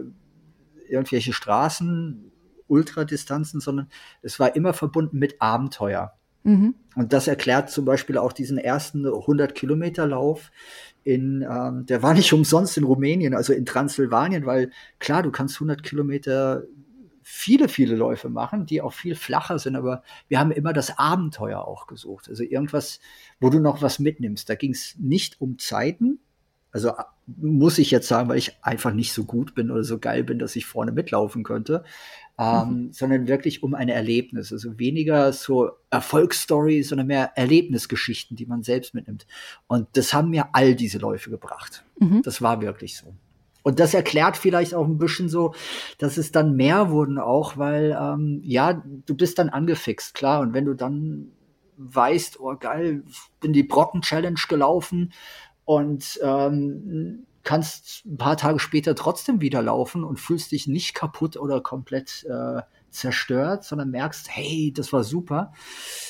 S1: irgendwelche Straßen, Ultradistanzen, sondern es war immer verbunden mit Abenteuer. Mhm. Und das erklärt zum Beispiel auch diesen ersten 100 Kilometer Lauf in, ähm, der war nicht umsonst in Rumänien, also in Transsilvanien, weil klar, du kannst 100 Kilometer viele, viele Läufe machen, die auch viel flacher sind, aber wir haben immer das Abenteuer auch gesucht. Also irgendwas, wo du noch was mitnimmst. Da ging es nicht um Zeiten, also muss ich jetzt sagen, weil ich einfach nicht so gut bin oder so geil bin, dass ich vorne mitlaufen könnte, ähm, mhm. sondern wirklich um ein Erlebnis. Also weniger so Erfolgsstories, sondern mehr Erlebnisgeschichten, die man selbst mitnimmt. Und das haben mir all diese Läufe gebracht. Mhm. Das war wirklich so. Und das erklärt vielleicht auch ein bisschen so, dass es dann mehr wurden auch, weil ähm, ja, du bist dann angefixt, klar. Und wenn du dann weißt, oh geil, bin die Brocken-Challenge gelaufen, und ähm, kannst ein paar Tage später trotzdem wieder laufen und fühlst dich nicht kaputt oder komplett äh, zerstört, sondern merkst, hey, das war super.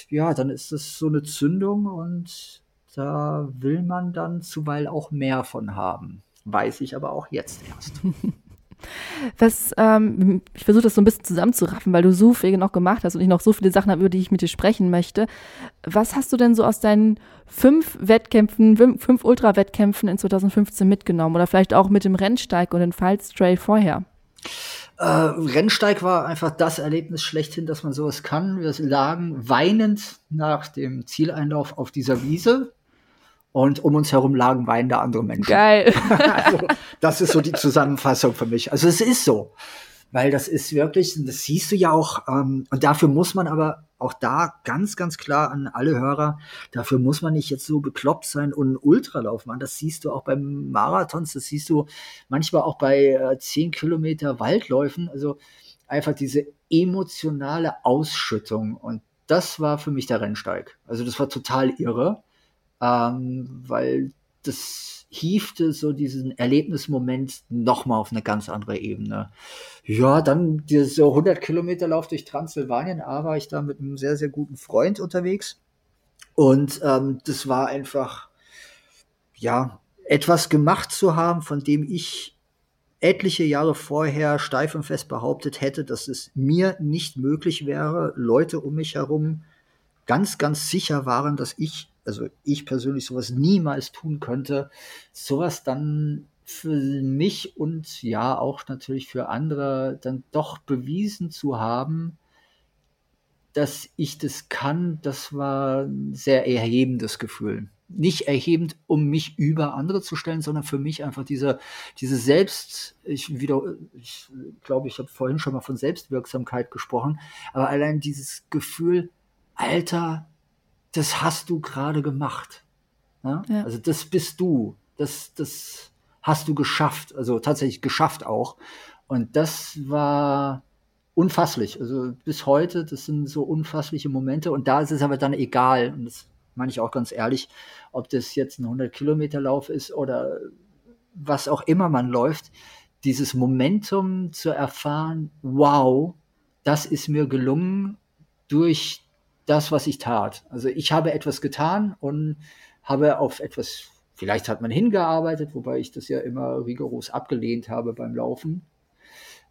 S1: Ja, dann ist das so eine Zündung und da will man dann zuweilen auch mehr von haben. Weiß ich aber auch jetzt erst. (laughs)
S2: Was, ähm, ich versuche das so ein bisschen zusammenzuraffen, weil du so viel noch gemacht hast und ich noch so viele Sachen habe, über die ich mit dir sprechen möchte. Was hast du denn so aus deinen fünf Wettkämpfen, fünf Ultra-Wettkämpfen in 2015 mitgenommen? Oder vielleicht auch mit dem Rennsteig und den Pfalz Trail vorher?
S1: Äh, Rennsteig war einfach das Erlebnis schlechthin, dass man sowas kann. Wir lagen weinend nach dem Zieleinlauf auf dieser Wiese und um uns herum lagen weinende andere Menschen.
S2: Geil. (laughs)
S1: also, das ist so die Zusammenfassung für mich. Also es ist so. weil das ist wirklich, das siehst du ja auch, ähm, und dafür muss man aber auch da ganz, ganz klar an alle Hörer, dafür muss man nicht jetzt so bekloppt sein und einen Ultralauf machen. Das siehst du auch beim Marathons, das siehst du manchmal auch bei äh, 10 Kilometer Waldläufen. Also einfach diese emotionale Ausschüttung. Und das war für mich der Rennsteig. Also das war total irre, ähm, weil das hiefte so diesen Erlebnismoment nochmal auf eine ganz andere Ebene. Ja, dann dieser 100 Kilometer Lauf durch Transsilvanien, A war ich da mit einem sehr, sehr guten Freund unterwegs. Und ähm, das war einfach, ja, etwas gemacht zu haben, von dem ich etliche Jahre vorher steif und fest behauptet hätte, dass es mir nicht möglich wäre, Leute um mich herum ganz, ganz sicher waren, dass ich, also ich persönlich sowas niemals tun könnte, sowas dann für mich und ja auch natürlich für andere dann doch bewiesen zu haben, dass ich das kann, das war ein sehr erhebendes Gefühl. Nicht erhebend, um mich über andere zu stellen, sondern für mich einfach diese, diese Selbst, ich wieder, ich glaube, ich habe vorhin schon mal von Selbstwirksamkeit gesprochen, aber allein dieses Gefühl, Alter, das hast du gerade gemacht. Ja? Ja. Also das bist du. Das, das, hast du geschafft, also tatsächlich geschafft auch. Und das war unfasslich. Also bis heute, das sind so unfassliche Momente. Und da ist es aber dann egal, und das meine ich auch ganz ehrlich, ob das jetzt ein 100 Kilometer Lauf ist oder was auch immer man läuft, dieses Momentum zu erfahren, wow, das ist mir gelungen durch das, was ich tat. Also ich habe etwas getan und habe auf etwas Vielleicht hat man hingearbeitet, wobei ich das ja immer rigoros abgelehnt habe beim Laufen.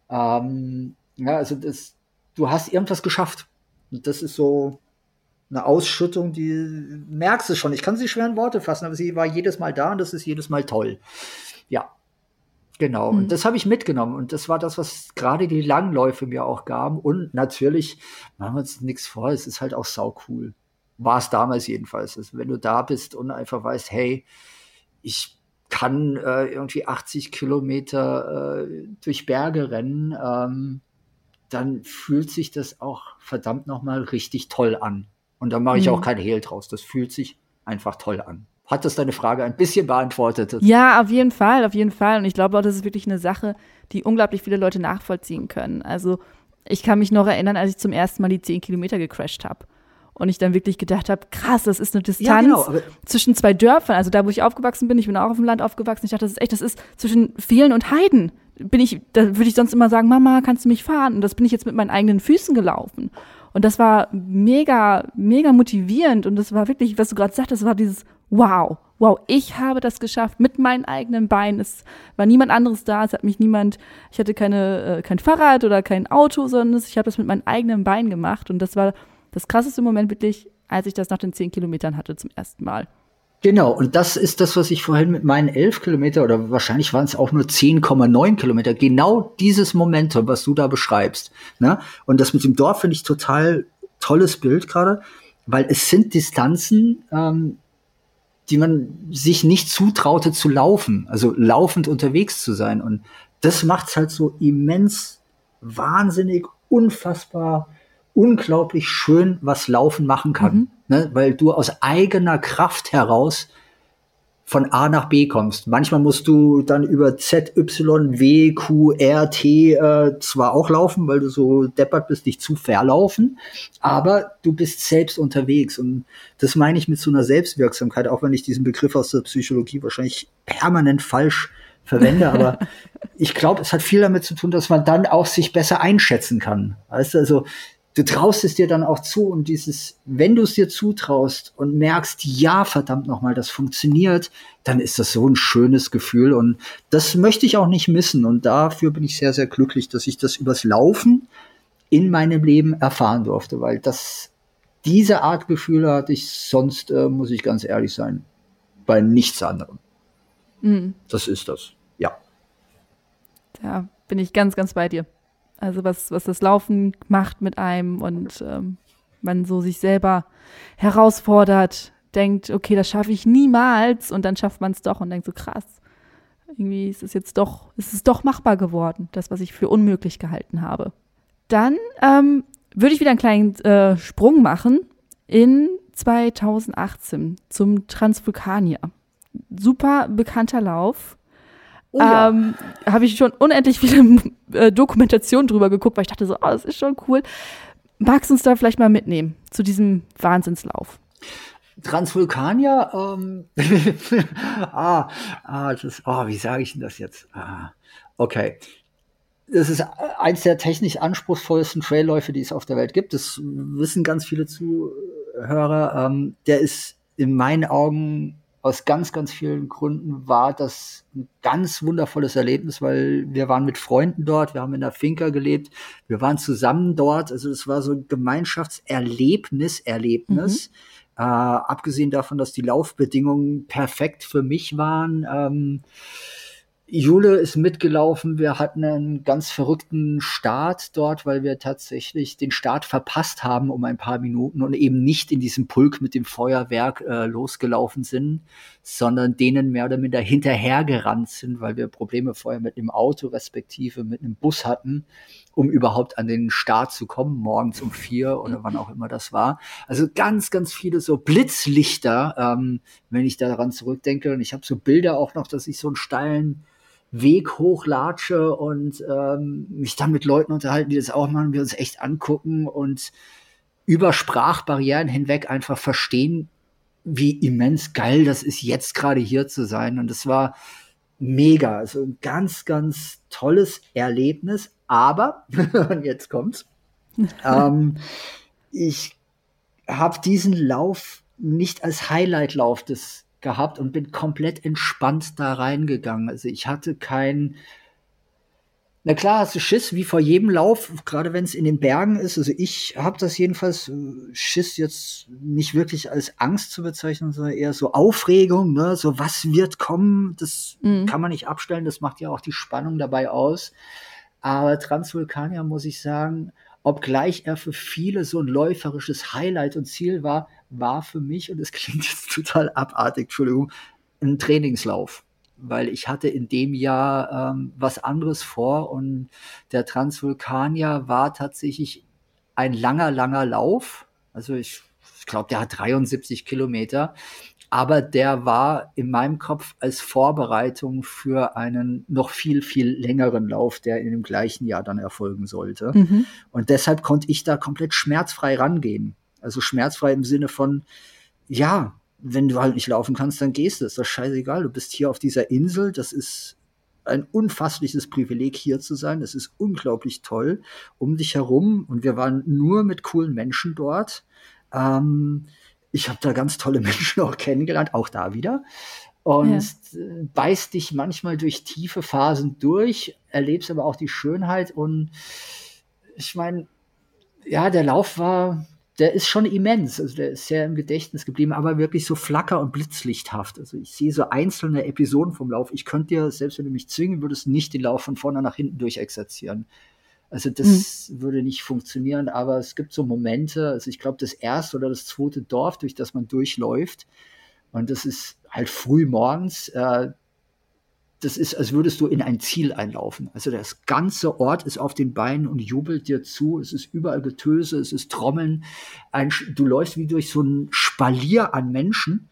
S1: Ähm, ja, also das, du hast irgendwas geschafft. Und das ist so eine Ausschüttung, die merkst du schon. Ich kann sie schwer in Worte fassen, aber sie war jedes Mal da und das ist jedes Mal toll. Ja, genau. Mhm. Und das habe ich mitgenommen. Und das war das, was gerade die Langläufe mir auch gaben. Und natürlich, machen wir uns nichts vor, es ist halt auch sau cool. War es damals jedenfalls. Also wenn du da bist und einfach weißt, hey, ich kann äh, irgendwie 80 Kilometer äh, durch Berge rennen, ähm, dann fühlt sich das auch verdammt nochmal richtig toll an. Und da mache ich mhm. auch kein Hehl draus. Das fühlt sich einfach toll an. Hat das deine Frage ein bisschen beantwortet?
S2: Ja, auf jeden Fall, auf jeden Fall. Und ich glaube auch, das ist wirklich eine Sache, die unglaublich viele Leute nachvollziehen können. Also ich kann mich noch erinnern, als ich zum ersten Mal die 10 Kilometer gecrashed habe. Und ich dann wirklich gedacht habe, krass, das ist eine Distanz ja, genau, zwischen zwei Dörfern. Also da, wo ich aufgewachsen bin, ich bin auch auf dem Land aufgewachsen. Ich dachte, das ist echt, das ist zwischen Vielen und Heiden. Bin ich, da würde ich sonst immer sagen, Mama, kannst du mich fahren? Und das bin ich jetzt mit meinen eigenen Füßen gelaufen. Und das war mega, mega motivierend. Und das war wirklich, was du gerade sagtest, das war dieses Wow, wow, ich habe das geschafft mit meinen eigenen Beinen. Es war niemand anderes da, es hat mich niemand, ich hatte keine, äh, kein Fahrrad oder kein Auto, sondern ich habe das mit meinen eigenen Beinen gemacht. Und das war das krasseste Moment wirklich, als ich das nach den zehn Kilometern hatte zum ersten Mal.
S1: Genau, und das ist das, was ich vorhin mit meinen elf Kilometer oder wahrscheinlich waren es auch nur 10,9 Kilometer, genau dieses Momentum, was du da beschreibst. Ne? Und das mit dem Dorf finde ich total tolles Bild gerade, weil es sind Distanzen, ähm, die man sich nicht zutraute zu laufen, also laufend unterwegs zu sein. Und das macht es halt so immens wahnsinnig, unfassbar unglaublich schön, was Laufen machen kann, mhm. ne? weil du aus eigener Kraft heraus von A nach B kommst. Manchmal musst du dann über Z, Y, W, Q, R, T äh, zwar auch laufen, weil du so deppert bist, dich zu verlaufen, aber du bist selbst unterwegs. Und das meine ich mit so einer Selbstwirksamkeit, auch wenn ich diesen Begriff aus der Psychologie wahrscheinlich permanent falsch verwende, aber (laughs) ich glaube, es hat viel damit zu tun, dass man dann auch sich besser einschätzen kann. Weißt du, also du traust es dir dann auch zu und dieses, wenn du es dir zutraust und merkst, ja, verdammt nochmal, das funktioniert, dann ist das so ein schönes Gefühl und das möchte ich auch nicht missen und dafür bin ich sehr, sehr glücklich, dass ich das übers Laufen in meinem Leben erfahren durfte, weil das, diese Art Gefühle hatte ich sonst, äh, muss ich ganz ehrlich sein, bei nichts anderem. Mhm. Das ist das, ja.
S2: Ja, bin ich ganz, ganz bei dir. Also was, was das Laufen macht mit einem und ähm, man so sich selber herausfordert, denkt, okay, das schaffe ich niemals und dann schafft man es doch und denkt so krass. Irgendwie ist es jetzt doch, ist es doch machbar geworden, das, was ich für unmöglich gehalten habe. Dann ähm, würde ich wieder einen kleinen äh, Sprung machen in 2018 zum Transvulkanier. Super bekannter Lauf. Oh ja. ähm, Habe ich schon unendlich viele äh, Dokumentationen drüber geguckt, weil ich dachte so, oh, das ist schon cool. Magst du uns da vielleicht mal mitnehmen zu diesem Wahnsinnslauf?
S1: Transvulkanier, ähm, (laughs) ah, ah, das, oh, wie sage ich denn das jetzt? Ah, okay. Das ist eins der technisch anspruchsvollsten Trailläufe, die es auf der Welt gibt. Das wissen ganz viele Zuhörer. Ähm, der ist in meinen Augen aus ganz, ganz vielen Gründen war das ein ganz wundervolles Erlebnis, weil wir waren mit Freunden dort, wir haben in der Finca gelebt, wir waren zusammen dort. Also es war so ein Gemeinschaftserlebnis, Erlebnis. Mhm. Äh, abgesehen davon, dass die Laufbedingungen perfekt für mich waren. Ähm, Jule ist mitgelaufen. Wir hatten einen ganz verrückten Start dort, weil wir tatsächlich den Start verpasst haben um ein paar Minuten und eben nicht in diesem Pulk mit dem Feuerwerk äh, losgelaufen sind, sondern denen mehr oder minder hinterhergerannt sind, weil wir Probleme vorher mit dem Auto respektive mit einem Bus hatten, um überhaupt an den Start zu kommen, morgens um vier oder wann auch immer das war. Also ganz, ganz viele so Blitzlichter, ähm, wenn ich daran zurückdenke. Und ich habe so Bilder auch noch, dass ich so einen steilen Weg hochlatsche und ähm, mich dann mit Leuten unterhalten, die das auch machen, wir uns echt angucken und über Sprachbarrieren hinweg einfach verstehen, wie immens geil das ist, jetzt gerade hier zu sein. Und es war mega, also ein ganz, ganz tolles Erlebnis. Aber, (laughs) und jetzt kommt's, (laughs) ähm, ich habe diesen Lauf nicht als Highlight-Lauf des gehabt und bin komplett entspannt da reingegangen. Also ich hatte kein, na klar, hast du Schiss wie vor jedem Lauf, gerade wenn es in den Bergen ist. Also ich habe das jedenfalls äh, Schiss jetzt nicht wirklich als Angst zu bezeichnen, sondern eher so Aufregung, ne? So was wird kommen, das mhm. kann man nicht abstellen. Das macht ja auch die Spannung dabei aus. Aber Transvulkania muss ich sagen, obgleich er für viele so ein läuferisches Highlight und Ziel war, war für mich, und es (laughs) klingt jetzt total abartig, Entschuldigung, ein Trainingslauf. Weil ich hatte in dem Jahr ähm, was anderes vor und der Transvulkanier war tatsächlich ein langer, langer Lauf. Also ich, ich glaube, der hat 73 Kilometer aber der war in meinem Kopf als Vorbereitung für einen noch viel, viel längeren Lauf, der in dem gleichen Jahr dann erfolgen sollte. Mhm. Und deshalb konnte ich da komplett schmerzfrei rangehen. Also schmerzfrei im Sinne von, ja, wenn du halt nicht laufen kannst, dann gehst du. Ist das scheißegal. Du bist hier auf dieser Insel. Das ist ein unfassliches Privileg, hier zu sein. Das ist unglaublich toll um dich herum. Und wir waren nur mit coolen Menschen dort. Ähm, ich habe da ganz tolle (laughs) Menschen auch kennengelernt, auch da wieder. Und ja. beißt dich manchmal durch tiefe Phasen durch, erlebst aber auch die Schönheit. Und ich meine, ja, der Lauf war, der ist schon immens. Also der ist sehr im Gedächtnis geblieben, aber wirklich so flacker und blitzlichthaft. Also ich sehe so einzelne Episoden vom Lauf. Ich könnte dir, selbst wenn du mich zwingen würdest, nicht den Lauf von vorne nach hinten durchexerzieren. Also das mhm. würde nicht funktionieren, aber es gibt so Momente, also ich glaube, das erste oder das zweite Dorf, durch das man durchläuft, und das ist halt früh morgens, äh, das ist, als würdest du in ein Ziel einlaufen. Also das ganze Ort ist auf den Beinen und jubelt dir zu. Es ist überall Getöse, es ist Trommeln. Ein, du läufst wie durch so ein Spalier an Menschen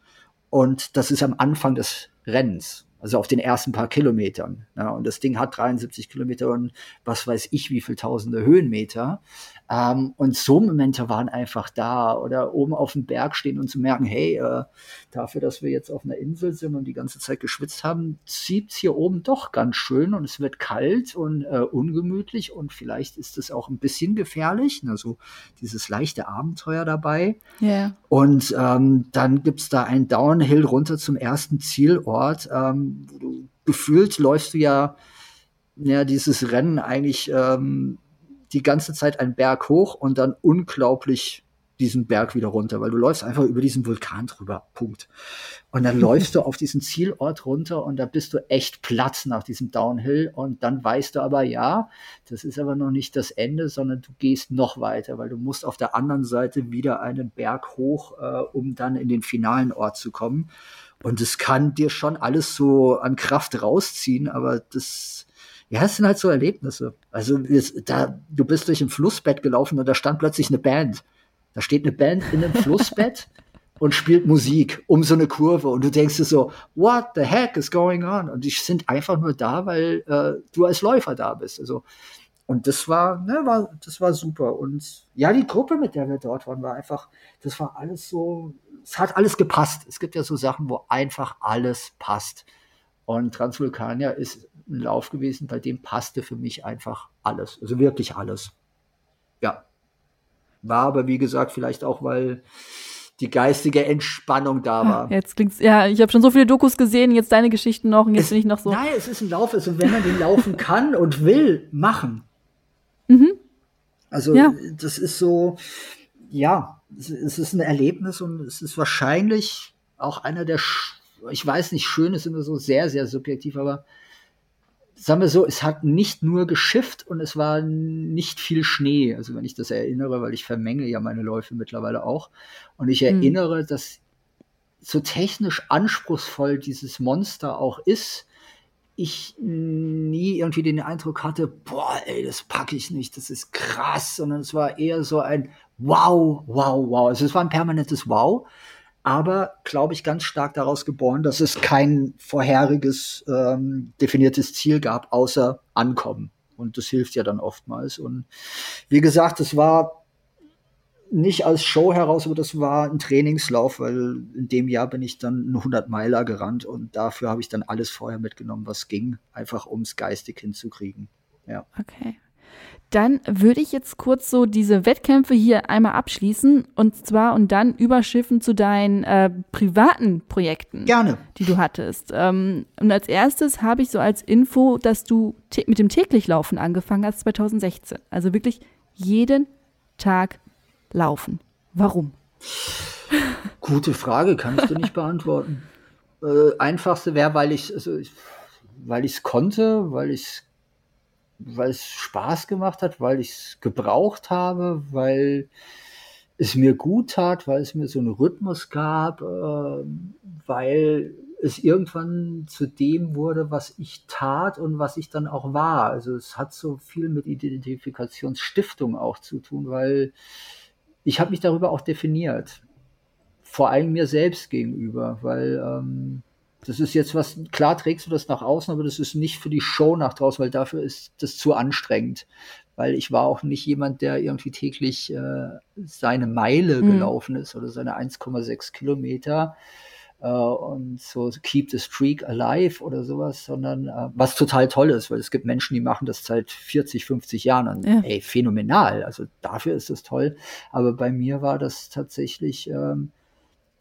S1: und das ist am Anfang des Rennens also auf den ersten paar Kilometern. Ja, und das Ding hat 73 Kilometer und was weiß ich, wie viel tausende Höhenmeter. Ähm, und so Momente waren einfach da. Oder oben auf dem Berg stehen und zu merken, hey, äh, dafür, dass wir jetzt auf einer Insel sind und die ganze Zeit geschwitzt haben, zieht es hier oben doch ganz schön und es wird kalt und äh, ungemütlich und vielleicht ist es auch ein bisschen gefährlich. Also dieses leichte Abenteuer dabei. Yeah. Und ähm, dann gibt es da ein Downhill runter zum ersten Zielort. Ähm, du gefühlt läufst du ja ja, dieses Rennen eigentlich ähm, die ganze Zeit einen Berg hoch und dann unglaublich diesen Berg wieder runter, weil du läufst einfach über diesen Vulkan drüber. Punkt. Und dann (laughs) läufst du auf diesen Zielort runter und da bist du echt platt nach diesem Downhill. Und dann weißt du aber, ja, das ist aber noch nicht das Ende, sondern du gehst noch weiter, weil du musst auf der anderen Seite wieder einen Berg hoch, äh, um dann in den finalen Ort zu kommen. Und es kann dir schon alles so an Kraft rausziehen, aber das, ja, es sind halt so Erlebnisse. Also da, du bist durch ein Flussbett gelaufen und da stand plötzlich eine Band. Da steht eine Band in einem Flussbett (laughs) und spielt Musik um so eine Kurve und du denkst dir so, what the heck is going on? Und die sind einfach nur da, weil äh, du als Läufer da bist. Also und das war, ne, war, das war super. Und ja, die Gruppe, mit der wir dort waren, war einfach, das war alles so, es hat alles gepasst. Es gibt ja so Sachen, wo einfach alles passt. Und Transvulkania ist ein Lauf gewesen, bei dem passte für mich einfach alles. Also wirklich alles. Ja. War aber, wie gesagt, vielleicht auch, weil die geistige Entspannung da war.
S2: Jetzt klingt's, ja, ich habe schon so viele Dokus gesehen, jetzt deine Geschichten noch und jetzt es, bin ich noch so.
S1: Nein, es ist ein Lauf, also wenn man den laufen kann und will, machen. Mhm. Also ja. das ist so, ja, es, es ist ein Erlebnis und es ist wahrscheinlich auch einer der, ich weiß nicht, schön ist immer so sehr, sehr subjektiv, aber sagen wir so, es hat nicht nur geschifft und es war nicht viel Schnee. Also wenn ich das erinnere, weil ich vermenge ja meine Läufe mittlerweile auch. Und ich mhm. erinnere, dass so technisch anspruchsvoll dieses Monster auch ist, ich nie irgendwie den Eindruck hatte, boah, ey, das packe ich nicht, das ist krass, sondern es war eher so ein Wow, wow, wow. Also es war ein permanentes Wow aber glaube ich ganz stark daraus geboren, dass es kein vorheriges ähm, definiertes Ziel gab, außer Ankommen. Und das hilft ja dann oftmals. Und wie gesagt, es war nicht als Show heraus, aber das war ein Trainingslauf, weil in dem Jahr bin ich dann einen 100 Meiler gerannt und dafür habe ich dann alles vorher mitgenommen, was ging, einfach um es geistig hinzukriegen. Ja.
S2: Okay. Dann würde ich jetzt kurz so diese Wettkämpfe hier einmal abschließen und zwar und dann überschiffen zu deinen äh, privaten Projekten,
S1: Gerne.
S2: die du hattest. Ähm, und als erstes habe ich so als Info, dass du mit dem täglich Laufen angefangen hast 2016. Also wirklich jeden Tag laufen. Warum? (laughs)
S1: Gute Frage, kann ich dir nicht beantworten. Äh, einfachste wäre, weil ich also weil ich es konnte, weil ich es weil es Spaß gemacht hat, weil ich es gebraucht habe, weil es mir gut tat, weil es mir so einen Rhythmus gab, äh, weil es irgendwann zu dem wurde, was ich tat und was ich dann auch war. Also es hat so viel mit Identifikationsstiftung auch zu tun, weil ich habe mich darüber auch definiert, vor allem mir selbst gegenüber, weil ähm, das ist jetzt was, klar trägst du das nach außen, aber das ist nicht für die Show nach draußen, weil dafür ist das zu anstrengend. Weil ich war auch nicht jemand, der irgendwie täglich äh, seine Meile mhm. gelaufen ist oder seine 1,6 Kilometer äh, und so keep the streak alive oder sowas, sondern äh, was total toll ist, weil es gibt Menschen, die machen das seit 40, 50 Jahren und ja. ey, phänomenal. Also dafür ist es toll. Aber bei mir war das tatsächlich ähm,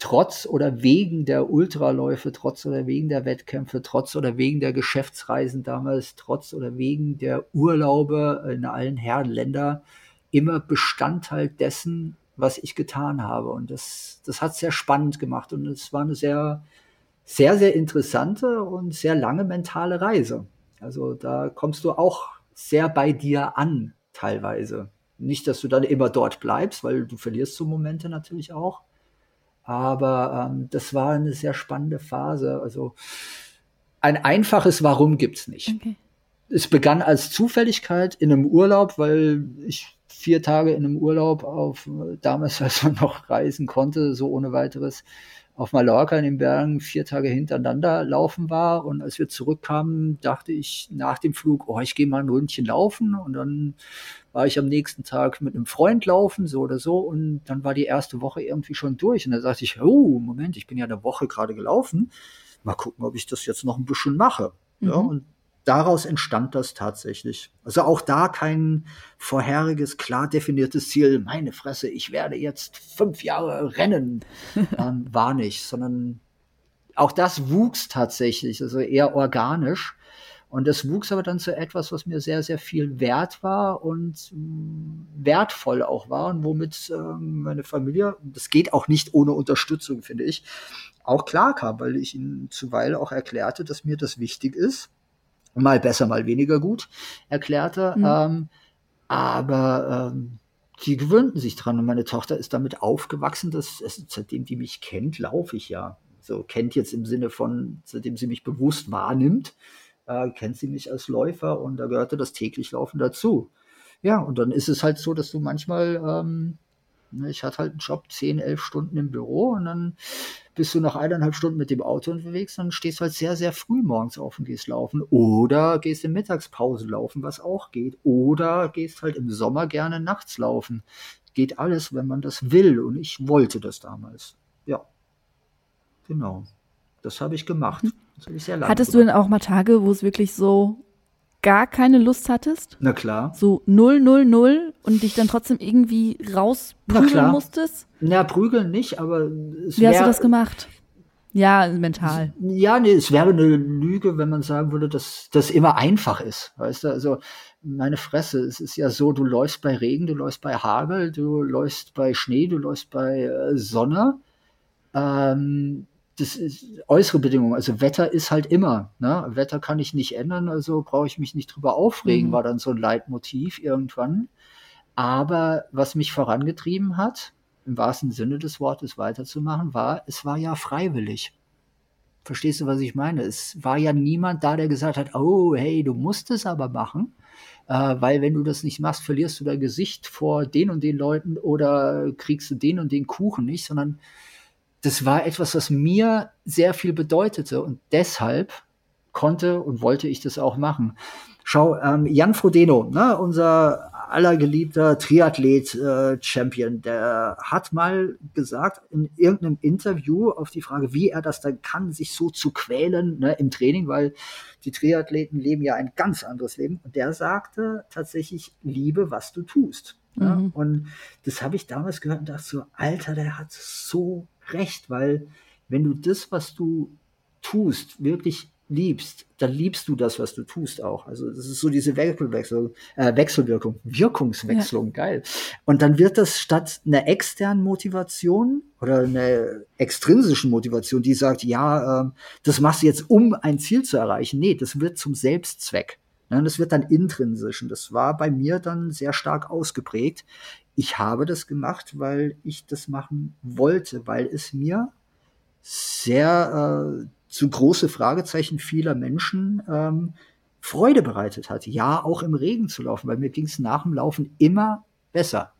S1: trotz oder wegen der Ultraläufe, trotz oder wegen der Wettkämpfe, trotz oder wegen der Geschäftsreisen damals, trotz oder wegen der Urlaube in allen Herrenländer immer Bestandteil dessen, was ich getan habe. Und das, das hat sehr spannend gemacht und es war eine sehr, sehr, sehr interessante und sehr lange mentale Reise. Also da kommst du auch sehr bei dir an, teilweise. Nicht, dass du dann immer dort bleibst, weil du verlierst so Momente natürlich auch. Aber ähm, das war eine sehr spannende Phase. Also ein einfaches Warum gibt's nicht. Okay. Es begann als Zufälligkeit in einem Urlaub, weil ich vier Tage in einem Urlaub auf damals, (laughs) als man noch reisen konnte, so ohne weiteres, auf Mallorca in den Bergen vier Tage hintereinander laufen war. Und als wir zurückkamen, dachte ich nach dem Flug, oh, ich gehe mal ein Ründchen laufen. Und dann war ich am nächsten Tag mit einem Freund laufen, so oder so. Und dann war die erste Woche irgendwie schon durch. Und dann sagte ich, oh, Moment, ich bin ja eine Woche gerade gelaufen. Mal gucken, ob ich das jetzt noch ein bisschen mache. Mhm. Ja, und daraus entstand das tatsächlich. Also auch da kein vorheriges, klar definiertes Ziel, meine Fresse, ich werde jetzt fünf Jahre rennen, (laughs) ähm, war nicht, sondern auch das wuchs tatsächlich, also eher organisch. Und das wuchs aber dann zu etwas, was mir sehr, sehr viel wert war und mh, wertvoll auch war und womit äh, meine Familie, das geht auch nicht ohne Unterstützung, finde ich, auch klar kam, weil ich ihnen zuweilen auch erklärte, dass mir das wichtig ist. Mal besser, mal weniger gut erklärte. Mhm. Ähm, aber ähm, die gewöhnten sich dran und meine Tochter ist damit aufgewachsen, dass seitdem die mich kennt, laufe ich ja. So kennt jetzt im Sinne von, seitdem sie mich bewusst wahrnimmt, äh, kennt sie mich als Läufer und da gehörte das täglich Laufen dazu. Ja, und dann ist es halt so, dass du manchmal, ähm, ich hatte halt einen Job, 10, 11 Stunden im Büro und dann bist du nach eineinhalb Stunden mit dem Auto unterwegs, dann stehst halt sehr, sehr früh morgens auf und gehst laufen. Oder gehst in Mittagspause laufen, was auch geht. Oder gehst halt im Sommer gerne nachts laufen. Geht alles, wenn man das will. Und ich wollte das damals. Ja. Genau. Das habe ich gemacht. Hab
S2: ich Hattest gemacht. du denn auch mal Tage, wo es wirklich so gar keine Lust hattest?
S1: Na klar.
S2: So 0, 0, 0 und dich dann trotzdem irgendwie rausprügeln musstest?
S1: Na, prügeln nicht, aber
S2: Wie hast du das gemacht? Ja, mental.
S1: Ja, nee, es wäre eine Lüge, wenn man sagen würde, dass das immer einfach ist. Weißt du, also meine Fresse, es ist ja so, du läufst bei Regen, du läufst bei Hagel, du läufst bei Schnee, du läufst bei äh, Sonne. Ähm, das ist äußere Bedingungen. Also Wetter ist halt immer. Ne? Wetter kann ich nicht ändern, also brauche ich mich nicht drüber aufregen, mhm. war dann so ein Leitmotiv irgendwann. Aber was mich vorangetrieben hat, im wahrsten Sinne des Wortes weiterzumachen, war, es war ja freiwillig. Verstehst du, was ich meine? Es war ja niemand da, der gesagt hat, oh, hey, du musst es aber machen, äh, weil wenn du das nicht machst, verlierst du dein Gesicht vor den und den Leuten oder kriegst du den und den Kuchen nicht, sondern das war etwas, was mir sehr viel bedeutete und deshalb konnte und wollte ich das auch machen. Schau, ähm, Jan Frodeno, ne, unser allergeliebter Triathlet-Champion, äh, der hat mal gesagt in irgendeinem Interview auf die Frage, wie er das dann kann, sich so zu quälen ne, im Training, weil die Triathleten leben ja ein ganz anderes Leben. Und der sagte tatsächlich, liebe, was du tust. Mhm. Ja, und das habe ich damals gehört und dachte so, Alter, der hat so recht, weil wenn du das, was du tust, wirklich liebst, dann liebst du das, was du tust auch. Also das ist so diese Wechselwechsel, äh, Wechselwirkung, Wirkungswechslung, ja. geil. Und dann wird das statt einer externen Motivation oder einer extrinsischen Motivation, die sagt, ja, äh, das machst du jetzt, um ein Ziel zu erreichen. Nee, das wird zum Selbstzweck. Ne? Das wird dann intrinsisch. Und das war bei mir dann sehr stark ausgeprägt ich habe das gemacht, weil ich das machen wollte, weil es mir sehr äh, zu große Fragezeichen vieler Menschen ähm, Freude bereitet hat. Ja, auch im Regen zu laufen, weil mir ging es nach dem Laufen immer besser.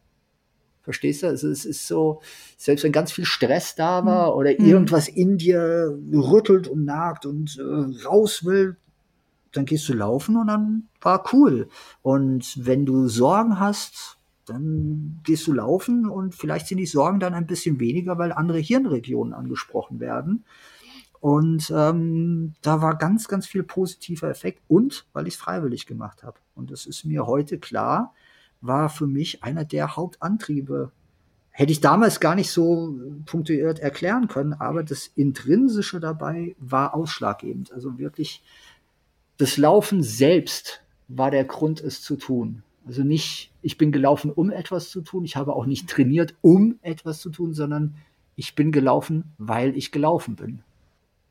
S1: Verstehst du? Also es ist so, selbst wenn ganz viel Stress da war mhm. oder mhm. irgendwas in dir rüttelt und nagt und äh, raus will, dann gehst du laufen und dann war cool. Und wenn du Sorgen hast, dann gehst du laufen und vielleicht sind die Sorgen dann ein bisschen weniger, weil andere Hirnregionen angesprochen werden. Und ähm, da war ganz, ganz viel positiver Effekt und weil ich es freiwillig gemacht habe. Und das ist mir heute klar, war für mich einer der Hauptantriebe. Hätte ich damals gar nicht so punktuiert erklären können, aber das Intrinsische dabei war ausschlaggebend. Also wirklich, das Laufen selbst war der Grund, es zu tun. Also nicht, ich bin gelaufen, um etwas zu tun. Ich habe auch nicht trainiert, um etwas zu tun, sondern ich bin gelaufen, weil ich gelaufen bin.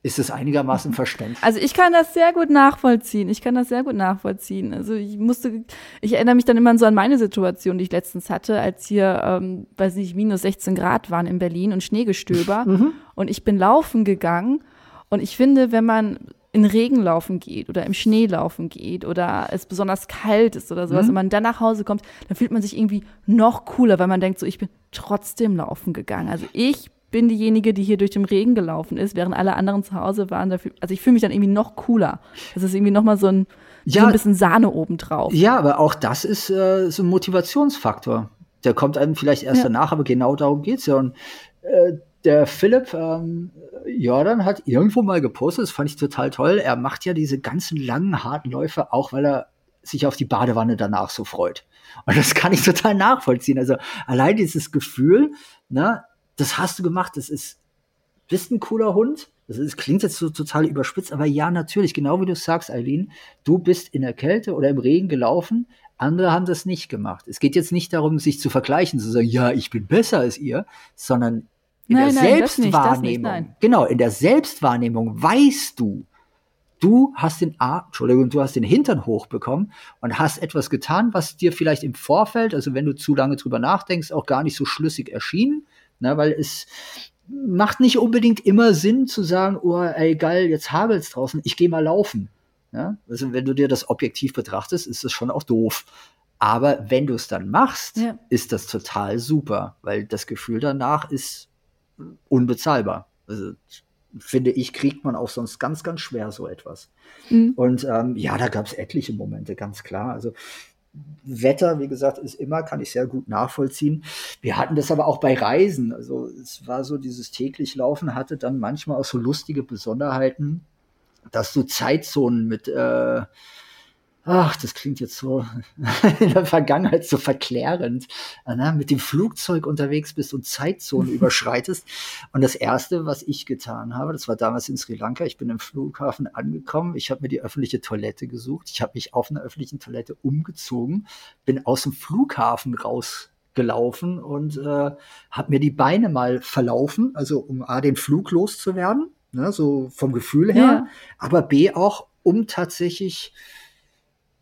S1: Ist es einigermaßen (laughs) verständlich?
S2: Also ich kann das sehr gut nachvollziehen. Ich kann das sehr gut nachvollziehen. Also ich musste, ich erinnere mich dann immer so an meine Situation, die ich letztens hatte, als hier, ähm, weiß nicht, minus 16 Grad waren in Berlin und Schneegestöber. (laughs) Mhm. Und ich bin laufen gegangen. Und ich finde, wenn man in Regen laufen geht oder im Schnee laufen geht oder es besonders kalt ist oder sowas mhm. und man dann nach Hause kommt, dann fühlt man sich irgendwie noch cooler, weil man denkt so, ich bin trotzdem laufen gegangen. Also ich bin diejenige, die hier durch den Regen gelaufen ist, während alle anderen zu Hause waren. Dafür, also ich fühle mich dann irgendwie noch cooler. Das ist irgendwie noch mal so ein, ja, so ein bisschen Sahne obendrauf.
S1: Ja, aber auch das ist äh, so ein Motivationsfaktor. Der kommt einem vielleicht erst ja. danach, aber genau darum geht's ja. Und äh, der Philipp ähm, Jordan hat irgendwo mal gepostet, das fand ich total toll. Er macht ja diese ganzen langen, harten Läufe, auch weil er sich auf die Badewanne danach so freut. Und das kann ich total nachvollziehen. Also allein dieses Gefühl, ne, das hast du gemacht, das ist bist ein cooler Hund. Das, ist, klingt jetzt so total überspitzt, aber ja, natürlich, genau wie du sagst, Eileen, du bist in der Kälte oder im Regen gelaufen, andere haben das nicht gemacht. Es geht jetzt nicht darum, sich zu vergleichen, zu sagen, ja, ich bin besser als ihr, sondern in nein, der nein, Selbstwahrnehmung, das nicht, das nicht, genau, in der Selbstwahrnehmung weißt du, du hast den A, Entschuldigung, du hast den Hintern hochbekommen und hast etwas getan, was dir vielleicht im Vorfeld, also wenn du zu lange drüber nachdenkst, auch gar nicht so schlüssig erschien, ne, weil es macht nicht unbedingt immer Sinn zu sagen, oh, ey, geil, jetzt hagelt's draußen, ich gehe mal laufen. Ja? Also wenn du dir das objektiv betrachtest, ist das schon auch doof. Aber wenn du es dann machst, ja. ist das total super, weil das Gefühl danach ist unbezahlbar. Also finde ich, kriegt man auch sonst ganz, ganz schwer so etwas. Mhm. Und ähm, ja, da gab es etliche Momente, ganz klar. Also Wetter, wie gesagt, ist immer, kann ich sehr gut nachvollziehen. Wir hatten das aber auch bei Reisen. Also es war so, dieses täglich Laufen hatte dann manchmal auch so lustige Besonderheiten, dass du Zeitzonen mit äh, ach, das klingt jetzt so (laughs) in der Vergangenheit so verklärend, ne? mit dem Flugzeug unterwegs bist und Zeitzonen (laughs) überschreitest. Und das Erste, was ich getan habe, das war damals in Sri Lanka, ich bin im Flughafen angekommen, ich habe mir die öffentliche Toilette gesucht, ich habe mich auf einer öffentlichen Toilette umgezogen, bin aus dem Flughafen rausgelaufen und äh, habe mir die Beine mal verlaufen, also um A, den Flug loszuwerden, ne, so vom Gefühl her, ja. aber B auch, um tatsächlich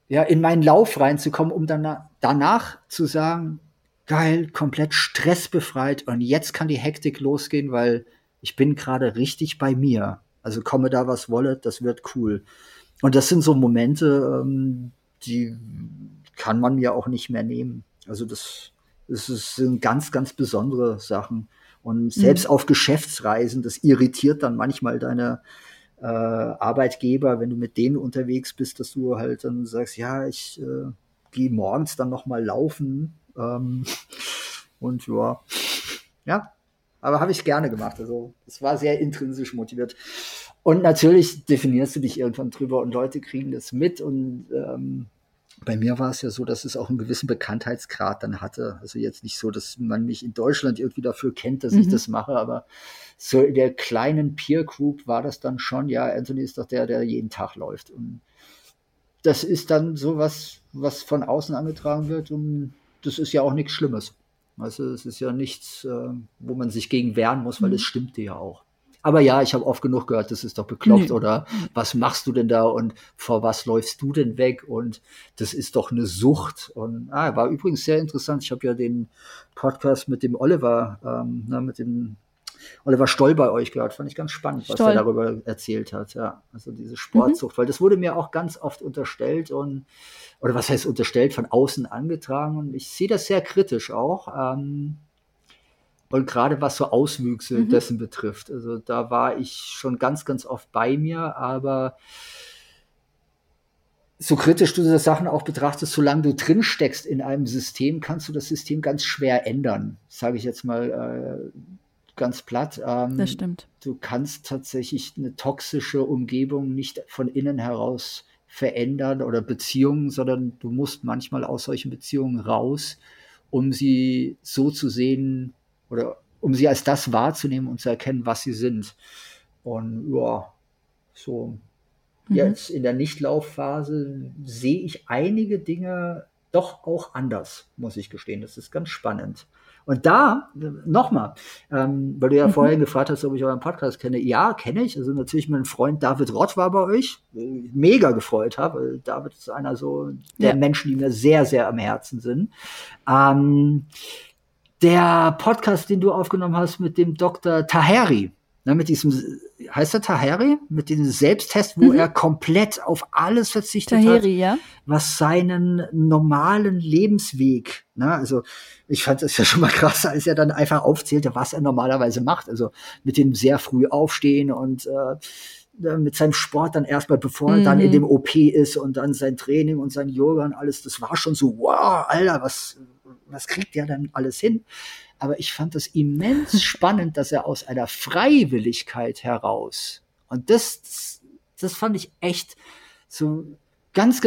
S1: ja, in meinen Lauf reinzukommen, um dann danach zu sagen, geil, komplett stressbefreit und jetzt kann die Hektik losgehen, weil ich bin gerade richtig bei mir. Also komme da was wolle, das wird cool. Und das sind so Momente, ähm, die kann man mir auch nicht mehr nehmen. Also das, das sind ganz, ganz besondere Sachen. Und selbst mhm. auf Geschäftsreisen, das irritiert dann manchmal deine, äh, Arbeitgeber, wenn du mit denen unterwegs bist, dass du halt dann sagst, ja, ich äh, gehe morgens dann noch mal laufen ähm, (laughs) und ja, ja, aber habe ich gerne gemacht. Also es war sehr intrinsisch motiviert. Und natürlich definierst du dich irgendwann drüber und Leute kriegen das mit und ähm, bei mir war es ja so, dass es auch einen gewissen Bekanntheitsgrad dann hatte. Also jetzt nicht so, dass man mich in Deutschland irgendwie dafür kennt, dass mhm. ich das mache, aber so in der kleinen Peer Group war das dann schon, ja, Anthony ist doch der, der jeden Tag läuft. Und das ist dann so was, was von außen angetragen wird und das ist ja auch nichts Schlimmes. Also es ist ja nichts, äh, wo man sich gegen wehren muss, weil es mhm. stimmte ja auch. Aber ja, ich habe oft genug gehört, das ist doch bekloppt nee. oder was machst du denn da und vor was läufst du denn weg und das ist doch eine Sucht. Und ah, war übrigens sehr interessant. Ich habe ja den Podcast mit dem Oliver, ähm, na, mit dem Oliver Stoll bei euch gehört. Fand ich ganz spannend, was Stoll. er darüber erzählt hat. Ja, also diese Sportsucht, mhm. weil das wurde mir auch ganz oft unterstellt und oder was heißt unterstellt, von außen angetragen und ich sehe das sehr kritisch auch. Ähm, und gerade was so Auswüchse mhm. dessen betrifft. Also da war ich schon ganz, ganz oft bei mir, aber so kritisch du das Sachen auch betrachtest, solange du drin steckst in einem System, kannst du das System ganz schwer ändern, sage ich jetzt mal äh, ganz platt.
S2: Ähm, das stimmt.
S1: Du kannst tatsächlich eine toxische Umgebung nicht von innen heraus verändern oder Beziehungen, sondern du musst manchmal aus solchen Beziehungen raus, um sie so zu sehen, oder um sie als das wahrzunehmen und zu erkennen, was sie sind. Und ja, so mhm. jetzt in der Nichtlaufphase sehe ich einige Dinge doch auch anders, muss ich gestehen. Das ist ganz spannend. Und da, nochmal, ähm, weil du ja mhm. vorhin gefragt hast, ob ich euren Podcast kenne. Ja, kenne ich. Also natürlich mein Freund David Rott war bei euch. Mega gefreut habe. David ist einer so der ja. Menschen, die mir sehr, sehr am Herzen sind. Ähm, der Podcast, den du aufgenommen hast mit dem Dr. Taheri, ne, mit diesem, heißt er Taheri? Mit diesem Selbsttest, wo mhm. er komplett auf alles verzichtet Taheri, hat, ja. was seinen normalen Lebensweg, ne, also ich fand das ja schon mal krass, als er dann einfach aufzählte, was er normalerweise macht, also mit dem sehr früh aufstehen und äh, mit seinem Sport dann erstmal, bevor er dann in mhm. dem OP ist und dann sein Training und sein Yoga und alles, das war schon so, wow, Alter, was, was kriegt der dann alles hin? Aber ich fand das immens (laughs) spannend, dass er aus einer Freiwilligkeit heraus, und das, das, das fand ich echt so ganz,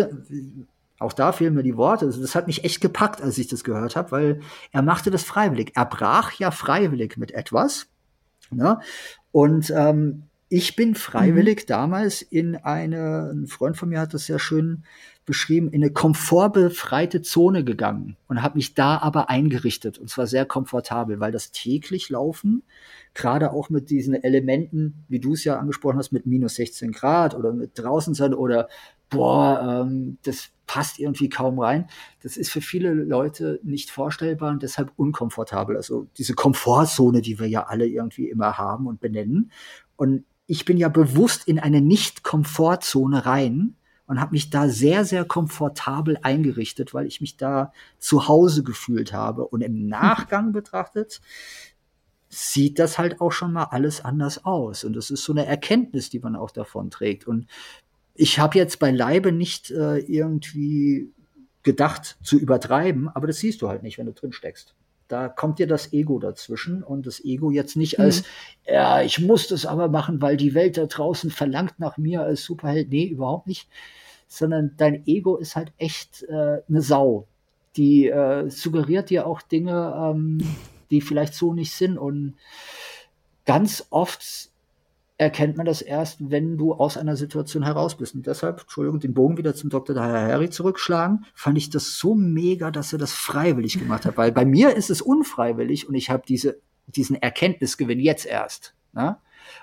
S1: auch da fehlen mir die Worte. Also das hat mich echt gepackt, als ich das gehört habe, weil er machte das freiwillig. Er brach ja freiwillig mit etwas. Ne? Und ähm, ich bin freiwillig mhm. damals in eine, ein Freund von mir hat das sehr schön beschrieben, in eine komfortbefreite Zone gegangen und habe mich da aber eingerichtet und zwar sehr komfortabel, weil das täglich Laufen, gerade auch mit diesen Elementen, wie du es ja angesprochen hast, mit minus 16 Grad oder mit draußen sein oder boah, ähm, das passt irgendwie kaum rein. Das ist für viele Leute nicht vorstellbar und deshalb unkomfortabel. Also diese Komfortzone, die wir ja alle irgendwie immer haben und benennen. Und ich bin ja bewusst in eine Nicht-Komfortzone rein und habe mich da sehr, sehr komfortabel eingerichtet, weil ich mich da zu Hause gefühlt habe. Und im Nachgang betrachtet sieht das halt auch schon mal alles anders aus. Und das ist so eine Erkenntnis, die man auch davon trägt. Und ich habe jetzt beileibe nicht äh, irgendwie gedacht zu übertreiben, aber das siehst du halt nicht, wenn du drin steckst. Da kommt dir das Ego dazwischen und das Ego jetzt nicht mhm. als, ja, ich muss das aber machen, weil die Welt da draußen verlangt nach mir als Superheld. Nee, überhaupt nicht. Sondern dein Ego ist halt echt äh, eine Sau. Die äh, suggeriert dir auch Dinge, ähm, die vielleicht so nicht sind. Und ganz oft erkennt man das erst, wenn du aus einer Situation heraus bist. Und deshalb, Entschuldigung, den Bogen wieder zum Dr. Harry zurückschlagen, fand ich das so mega, dass er das freiwillig gemacht hat. Weil bei mir ist es unfreiwillig und ich habe diese, diesen Erkenntnisgewinn jetzt erst. Ne?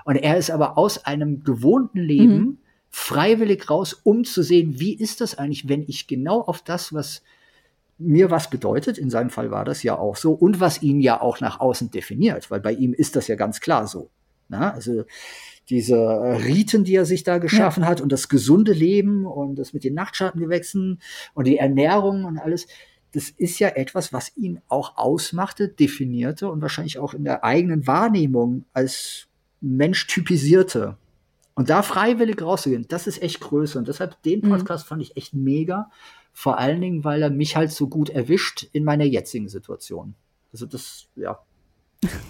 S1: Und er ist aber aus einem gewohnten Leben mhm. freiwillig raus, um zu sehen, wie ist das eigentlich, wenn ich genau auf das, was mir was bedeutet, in seinem Fall war das ja auch so, und was ihn ja auch nach außen definiert, weil bei ihm ist das ja ganz klar so. Na, also diese äh, Riten, die er sich da geschaffen ja. hat und das gesunde Leben und das mit den Nachtschattengewächsen und die Ernährung und alles, das ist ja etwas, was ihn auch ausmachte, definierte und wahrscheinlich auch in der eigenen Wahrnehmung als Mensch typisierte. Und da freiwillig rauszugehen, das ist echt größer. Und deshalb den mhm. Podcast mhm. fand ich echt mega. Vor allen Dingen, weil er mich halt so gut erwischt in meiner jetzigen Situation. Also das, ja,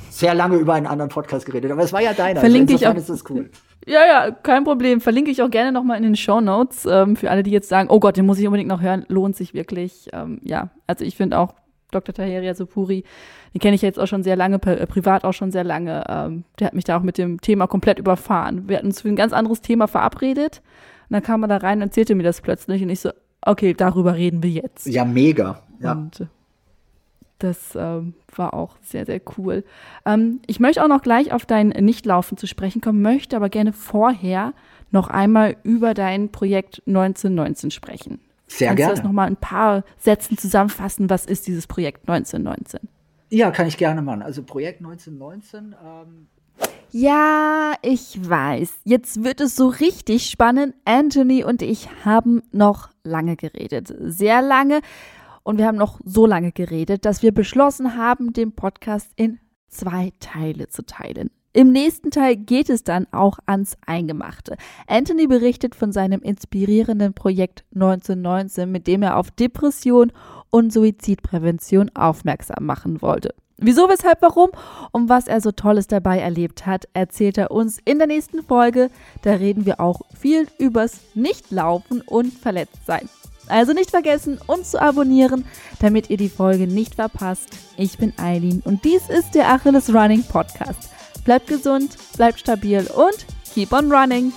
S1: sehr lange über einen anderen Podcast geredet, aber es war ja deiner.
S2: Verlinke also ich auch. Ist das cool. Ja, ja, kein Problem. Verlinke ich auch gerne nochmal in den Show Notes ähm, für alle, die jetzt sagen, oh Gott, den muss ich unbedingt noch hören. Lohnt sich wirklich. Ähm, ja, also ich finde auch Dr. Taheria Supuri, den kenne ich jetzt auch schon sehr lange, äh, privat auch schon sehr lange. Ähm, der hat mich da auch mit dem Thema komplett überfahren. Wir hatten uns für ein ganz anderes Thema verabredet. Und dann kam er da rein und erzählte mir das plötzlich und ich so, okay, darüber reden wir jetzt.
S1: Ja, mega. Ja. Und,
S2: äh, das ähm, war auch sehr, sehr cool. Ähm, ich möchte auch noch gleich auf dein Nichtlaufen zu sprechen kommen, möchte aber gerne vorher noch einmal über dein Projekt 1919 sprechen.
S1: Sehr
S2: Kannst
S1: gerne.
S2: Kannst du das nochmal ein paar Sätzen zusammenfassen? Was ist dieses Projekt 1919?
S1: Ja, kann ich gerne machen. Also Projekt 1919. Ähm
S2: ja, ich weiß. Jetzt wird es so richtig spannend. Anthony und ich haben noch lange geredet. Sehr lange. Und wir haben noch so lange geredet, dass wir beschlossen haben, den Podcast in zwei Teile zu teilen. Im nächsten Teil geht es dann auch ans Eingemachte. Anthony berichtet von seinem inspirierenden Projekt 1919, mit dem er auf Depression und Suizidprävention aufmerksam machen wollte. Wieso, weshalb, warum und was er so Tolles dabei erlebt hat, erzählt er uns in der nächsten Folge. Da reden wir auch viel übers Nichtlaufen und Verletztsein. Also nicht vergessen, uns zu abonnieren, damit ihr die Folge nicht verpasst. Ich bin Eileen und dies ist der Achilles Running Podcast. Bleibt gesund, bleibt stabil und keep on running.